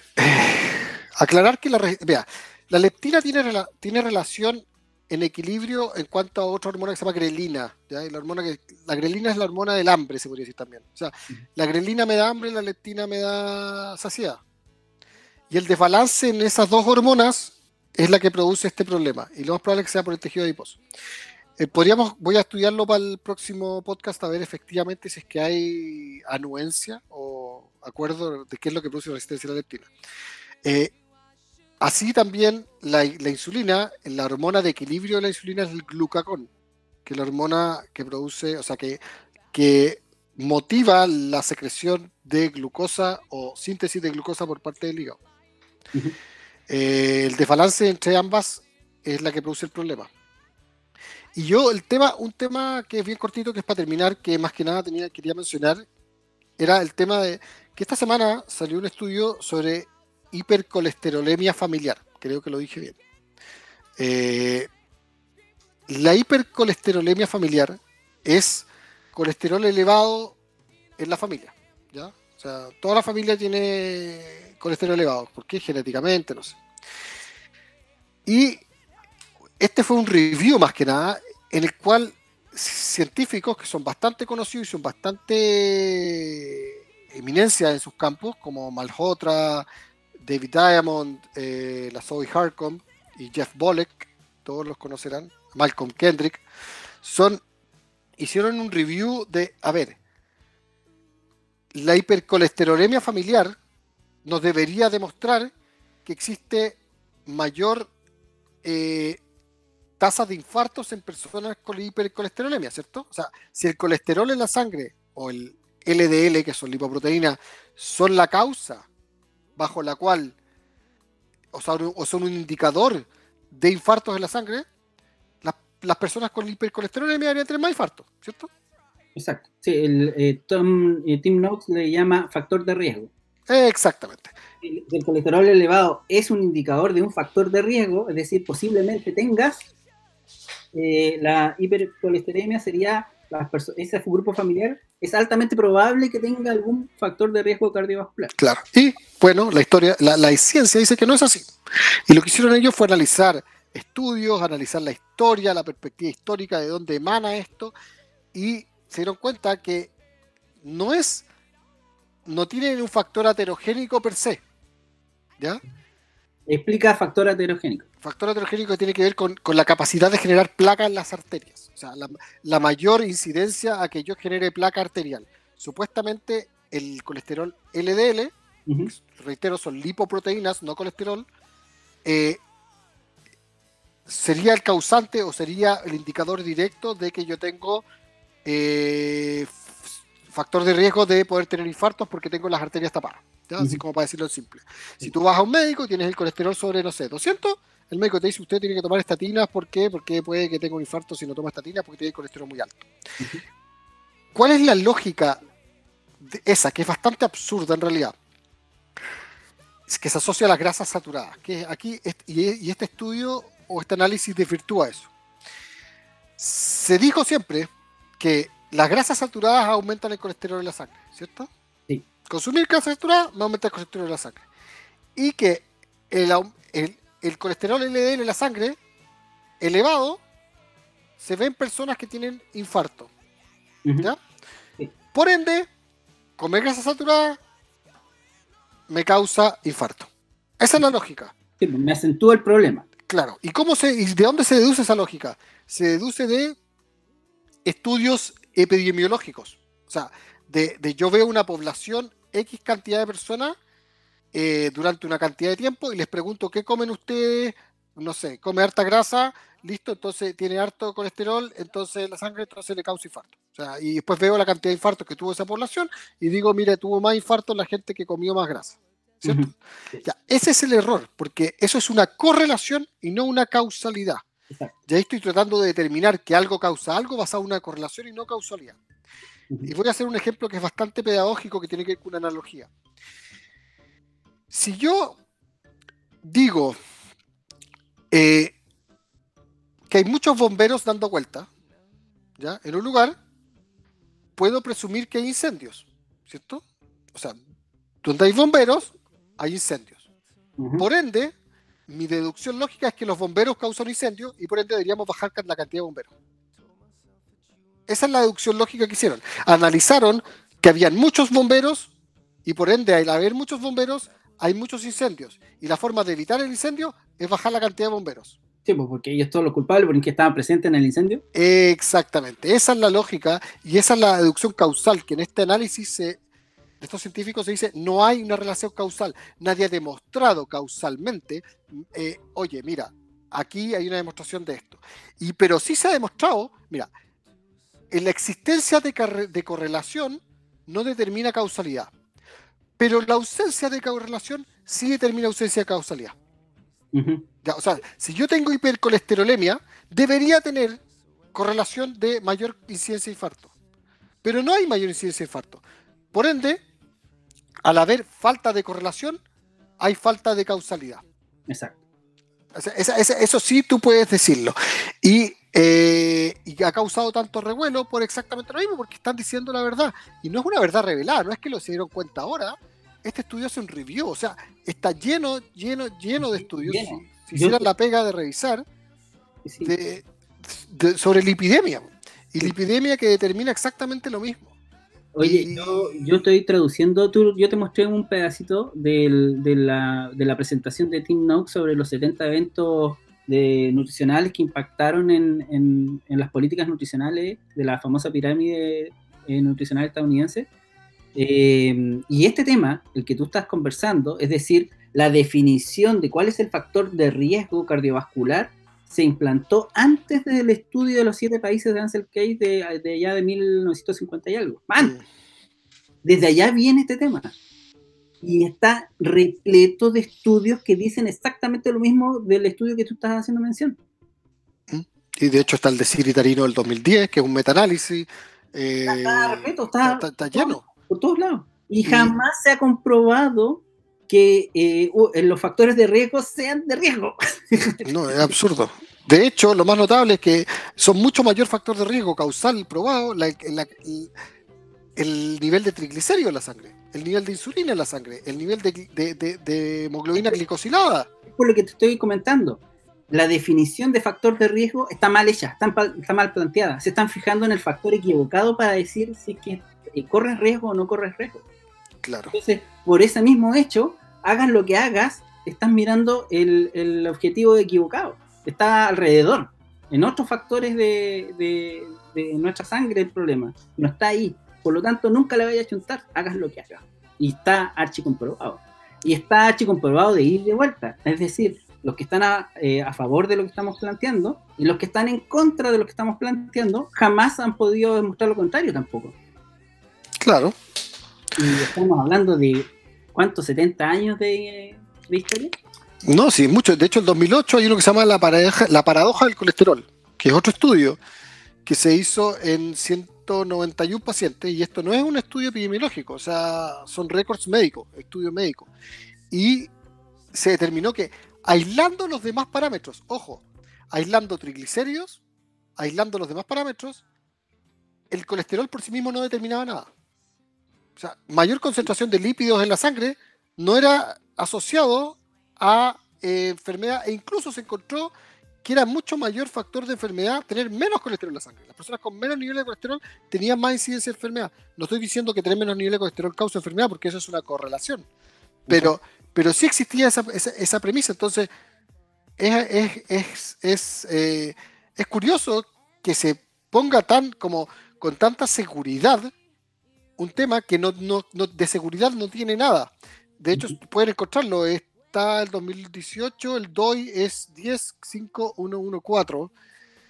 aclarar que la, vea, la leptina tiene, tiene relación en equilibrio en cuanto a otra hormona que se llama grelina. la, hormona que, la grelina es la hormona del hambre, se podría decir también. O sea, la grelina me da hambre, la leptina me da saciedad. Y el desbalance en esas dos hormonas es la que produce este problema. Y lo más probable es que sea por el tejido adiposo. Eh, podríamos, voy a estudiarlo para el próximo podcast a ver efectivamente si es que hay anuencia o acuerdo de qué es lo que produce la resistencia a la leptina. Eh, así también la, insulina, la hormona de equilibrio de la insulina es el glucagón, que es la hormona que produce, o sea, que, que motiva la secreción de glucosa o síntesis de glucosa por parte del hígado. Eh, el desbalance entre ambas es la que produce el problema. Y yo, el tema, un tema que es bien cortito, que es para terminar, que más que nada tenía, quería mencionar, era el tema de que esta semana salió un estudio sobre hipercolesterolemia familiar. Creo que lo dije bien. Eh, la hipercolesterolemia familiar es colesterol elevado en la familia. ¿ya? O sea, toda la familia tiene colesterol elevado. ¿Por qué? Genéticamente, no sé. Y este fue un review más que nada en el cual científicos que son bastante conocidos y son bastante eminencia en sus campos, como Malhotra, David Diamond, eh, la Zoe Harcom y Jeff Bolek, todos los conocerán, Malcolm Kendrick, son, hicieron un review de, a ver, la hipercolesterolemia familiar nos debería demostrar que existe mayor eh, tasa de infartos en personas con hipercolesterolemia, ¿cierto? O sea, si el colesterol en la sangre o el LDL, que son lipoproteínas, son la causa bajo la cual, o, son un indicador de infartos en la sangre, las personas con hipercolesterolemia deberían tener más infartos, ¿cierto? Exacto. Sí, el, eh, Tom, eh, Tim Noakes le llama factor de riesgo. exactamente. El, el, colesterol elevado es un indicador de un factor de riesgo, es decir, posiblemente tengas eh, la hipercolesterolemia sería ese grupo familiar, es altamente probable que tenga algún factor de riesgo cardiovascular. Claro. Y bueno, la historia, la, la ciencia dice que no es así. Y lo que hicieron ellos fue analizar estudios, analizar la historia, la perspectiva histórica de dónde emana esto, y se dieron cuenta que no es, no tiene un factor aterogénico per se. ¿Ya? Explica factor aterogénico. Factor aterogénico tiene que ver con, la capacidad de generar placa en las arterias. Sea, la, mayor incidencia a que yo genere placa arterial. Supuestamente el colesterol LDL, reitero, son lipoproteínas, no colesterol, eh, sería el causante o sería el indicador directo de que yo tengo eh, factor de riesgo de poder tener infartos porque tengo las arterias tapadas. Así como para decirlo simple. Si tú vas a un médico, tienes el colesterol sobre, no sé, 200, el médico te dice, usted tiene que tomar estatinas, ¿por qué? Porque puede que tenga un infarto si no toma estatinas, porque tiene el colesterol muy alto. ¿Cuál es la lógica de esa, que es bastante absurda en realidad? Es que se asocia a las grasas saturadas. Que aquí, y este estudio o este análisis desvirtúa eso. Se dijo siempre que las grasas saturadas aumentan el colesterol en la sangre, ¿cierto? Sí. Consumir grasa saturada no aumenta el colesterol en la sangre. Y que el, el, el colesterol LDL en la sangre elevado se ve en personas que tienen infarto. Por ende, comer grasa saturada me causa infarto. Esa es la lógica. Pues, me acentúa el problema. Claro. ¿Y cómo se, y de dónde se deduce esa lógica? Se deduce de estudios epidemiológicos. O sea, de, de yo veo una población X cantidad de personas eh, durante una cantidad de tiempo y les pregunto qué comen ustedes, no sé, come harta grasa, listo, entonces tiene harto colesterol, entonces la sangre entonces le causa infarto. O sea, y después veo la cantidad de infartos que tuvo esa población y digo, mire, tuvo más infartos la gente que comió más grasa. ¿Cierto? ya, ese es el error, porque eso es una correlación y no una causalidad. Ya estoy tratando de determinar que algo causa algo basado en una correlación y no causalidad. Y voy a hacer un ejemplo que es bastante pedagógico, que tiene que ver con una analogía. Si yo digo eh, que hay muchos bomberos dando vuelta, ¿ya? En un lugar, puedo presumir que hay incendios, ¿cierto? O sea, donde hay bomberos, hay incendios. Por ende, mi deducción lógica es que los bomberos causan incendios y por ende deberíamos bajar la cantidad de bomberos. Esa es la deducción lógica que hicieron. Analizaron que habían muchos bomberos y por ende, al haber muchos bomberos, hay muchos incendios. Y la forma de evitar el incendio es bajar la cantidad de bomberos. Sí, pues porque ellos todos los culpables porque estaban presentes en el incendio. Exactamente, esa es la lógica y esa es la deducción causal, que en este análisis de estos científicos se dice no hay una relación causal. Nadie ha demostrado causalmente, eh, oye, mira, aquí hay una demostración de esto. Y, pero sí se ha demostrado, mira, en la existencia de, de correlación no determina causalidad. Pero la ausencia de correlación sí determina ausencia de causalidad. o sea, si yo tengo hipercolesterolemia, debería tener correlación de mayor incidencia de infarto. Pero no hay mayor incidencia de infarto. Por ende, al haber falta de correlación, hay falta de causalidad. Exacto. eso sí tú puedes decirlo. Y, eh, y, ha causado tanto revuelo por exactamente lo mismo, porque están diciendo la verdad. Y no es una verdad revelada, no es que lo se dieron cuenta ahora, este estudio hace un review, o sea, está lleno, lleno, lleno de estudios. Si, hicieran la pega de revisar sobre la epidemia. Y la epidemia que determina exactamente lo mismo. Oye, yo, estoy traduciendo, tú, yo te mostré un pedacito de, la, presentación de Tim Noakes sobre los 70 eventos de nutricionales que impactaron en, las políticas nutricionales de la famosa pirámide eh, nutricional estadounidense. Eh, y este tema, el que tú estás conversando, es decir, la definición de cuál es el factor de riesgo cardiovascular, se implantó antes del estudio de los siete países de Ansel Keys de, de allá de 1950 y algo. Man, desde allá viene este tema. Y está repleto de estudios que dicen exactamente lo mismo del estudio que tú estás haciendo mención. Y de hecho está el de Siritarino del 2010, que es un metaanálisis. Eh, está, está, está, lleno por todos lados. Y jamás se ha comprobado que eh, los factores de riesgo sean de riesgo. No, es absurdo. De hecho, lo más notable es que son mucho mayor factor de riesgo causal probado el nivel de triglicéridos en la sangre, el nivel de insulina en la sangre, el nivel de, hemoglobina glicosilada. Por lo que te estoy comentando, la definición de factor de riesgo está mal hecha, está, está mal planteada. Se están fijando en el factor equivocado para decir si es que corres riesgo o no corres riesgo. Claro. Entonces, por ese mismo hecho, hagas lo que hagas, estás mirando el, objetivo equivocado. Está alrededor, en otros factores de, nuestra sangre el problema. No está ahí. Por lo tanto, nunca le vayas a chuntar, hagas lo que hagas. Y está archi comprobado. Y está archi comprobado de ir de vuelta. Es decir, los que están a, eh, a, favor de lo que estamos planteando y los que están en contra de lo que estamos planteando jamás han podido demostrar lo contrario tampoco. Claro. Y estamos hablando de, ¿cuántos? ¿70 años de, historia? No, sí, mucho. De hecho, en 2008 hay uno que se llama la paradoja, la paradoja del colesterol, que es otro estudio que se hizo en 191 pacientes, y esto no es un estudio epidemiológico, o sea, son récords médicos, estudios médicos. Y se determinó que aislando los demás parámetros, ojo, aislando triglicéridos, aislando los demás parámetros, el colesterol por sí mismo no determinaba nada. O sea, mayor concentración de lípidos en la sangre no era asociado a eh, enfermedad e incluso se encontró que era mucho mayor factor de enfermedad tener menos colesterol en la sangre. Las personas con menos nivel de colesterol tenían más incidencia de enfermedad. No estoy diciendo que tener menos nivel de colesterol causa enfermedad, porque eso es una correlación. Pero, pero sí existía esa, esa, premisa. Entonces, es, es, es, eh, es, curioso que se ponga tan como con tanta seguridad un tema que no, de seguridad no tiene nada. De hecho, pueden encontrarlo, es está el 2018, el DOI es 105114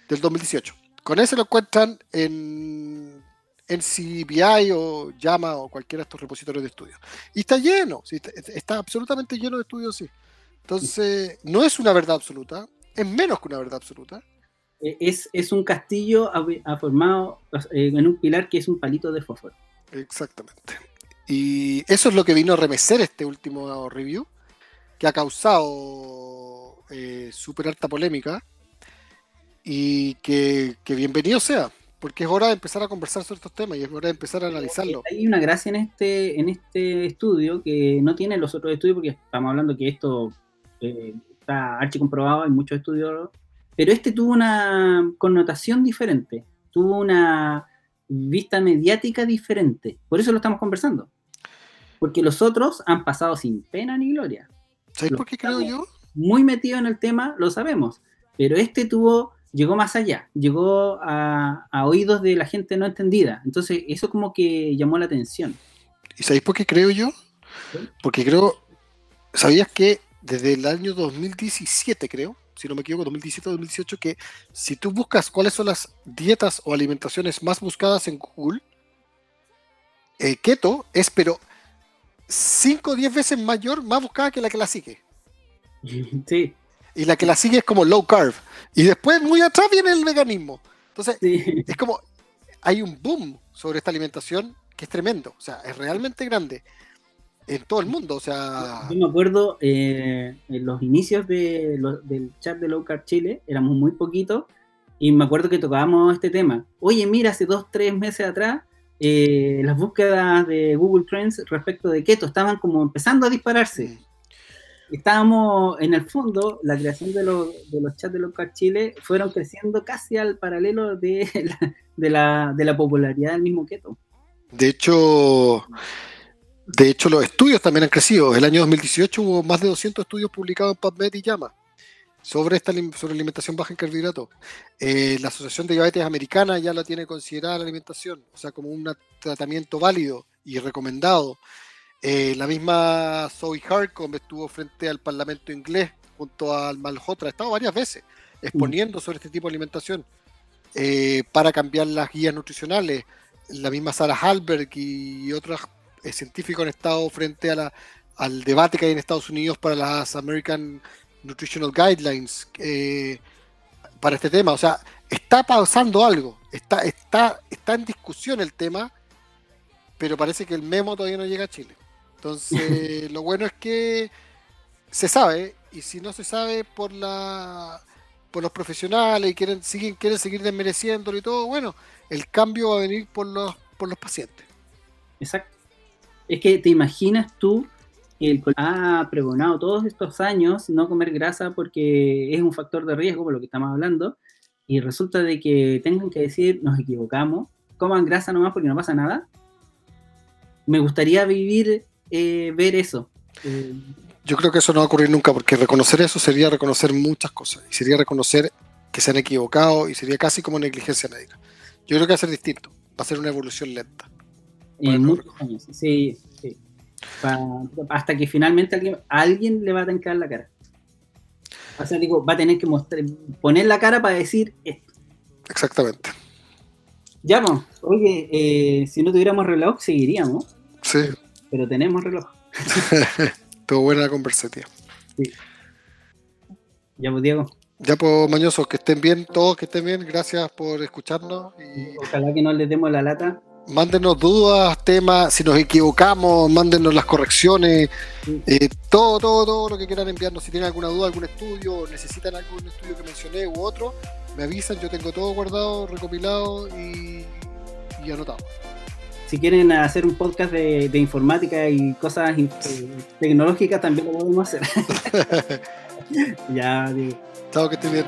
del 2018. Con ese lo encuentran en, en CBI o Llama o cualquiera de estos repositorios de estudio. Y está lleno, está, está, absolutamente lleno de estudios, sí. Entonces, no es una verdad absoluta, es menos que una verdad absoluta. Eh, es, es un castillo formado eh, en un pilar que es un palito de fósforo. Exactamente. Y eso es lo que vino a remecer este último review, que ha causado eh, súper alta polémica y que, bienvenido sea, porque es hora de empezar a conversar sobre estos temas y es hora de empezar a analizarlo. Hay una gracia en este, en este estudio que no tiene los otros estudios, porque estamos hablando que esto eh, está archi comprobado, hay muchos estudios, pero este tuvo una connotación diferente, tuvo una vista mediática diferente, por eso lo estamos conversando. Porque los otros han pasado sin pena ni gloria. ¿Sabes por qué creo yo? Muy metido en el tema, lo sabemos. Pero este tuvo, llegó más allá, llegó a, oídos de la gente no entendida. Entonces, eso como que llamó la atención. ¿Y sabéis por qué creo yo? Porque creo, ¿sabías que desde el año 2017, creo, si no me equivoco, 2017-2018, que si tú buscas cuáles son las dietas o alimentaciones más buscadas en Google, eh, keto es, pero 5 o 10 veces mayor, más buscada que la que la sigue. Sí. Y la que la sigue es como low carb. Y después, muy atrás, viene el veganismo. Entonces, es como, hay un boom sobre esta alimentación que es tremendo. O sea, es realmente grande en todo el mundo. O sea, yo me acuerdo eh, en los inicios de del chat de Low Carb Chile, éramos muy poquitos. Y me acuerdo que tocábamos este tema. Oye, mira, hace dos, tres meses atrás eh, las búsquedas de Google Trends respecto de keto estaban como empezando a dispararse. Estábamos, en el fondo, la creación de, los, de los chats de Local Chile fueron creciendo casi al paralelo de la, de la, de la popularidad del mismo keto. De hecho, de hecho, los estudios también han crecido. El año 2018 hubo más de 200 estudios publicados en PubMed y Llama sobre esta sobre alimentación baja en carbohidratos. Eh, la Asociación de Diabetes Americana ya la tiene considerada la alimentación, o sea, como un tratamiento válido y recomendado. Eh, la misma Zoe Harcombe estuvo frente al Parlamento inglés junto al Malhotra, ha estado varias veces exponiendo sobre este tipo de alimentación eh, para cambiar las guías nutricionales. La misma Sarah Halberg y otros científicos han estado frente a la, al debate que hay en Estados Unidos para las American Nutritional Guidelines eh, para este tema. O sea, está pasando algo, está, está, está en discusión el tema, pero parece que el memo todavía no llega a Chile. Entonces, lo bueno es que se sabe, y si no se sabe por la por los profesionales y quieren, siguen, quieren seguir desmereciéndolo y todo, bueno, el cambio va a venir por los, por los pacientes. Exacto. Es que te imaginas tú el ha pregonado todos estos años no comer grasa porque es un factor de riesgo, por lo que estamos hablando, y resulta de que tengan que decir, nos equivocamos, coman grasa nomás porque no pasa nada. Me gustaría vivir, eh, ver eso. Eh, Yo creo que eso no va a ocurrir nunca, porque reconocer eso sería reconocer muchas cosas, y sería reconocer que se han equivocado, y sería casi como negligencia médica. Yo creo que va a ser distinto, va a ser una evolución lenta. Sí, sí hasta que finalmente alguien, alguien le va a tener que dar la cara. O sea, digo, va a tener que mostrar, poner la cara para decir esto. Exactamente. Ya, oye, eh, si no tuviéramos reloj, seguiríamos. Sí. Pero tenemos reloj. Todo buena la conversación. Sí. Ya, pues, Diego. Ya, pues, mañosos, que estén bien, todos que estén bien. Gracias por escucharnos. Y... Ojalá que no les demos la lata mándenos dudas, temas, si nos equivocamos, mándenos las correcciones, eh, todo, todo, todo lo que quieran enviarnos. Si tienen alguna duda, algún estudio, necesitan algún estudio que mencioné u otro, me avisan, yo tengo todo guardado, recopilado y, anotado. Si quieren hacer un podcast de, informática y cosas eh, tecnológicas, también lo podemos hacer. ya, digo. Chao, que estén bien.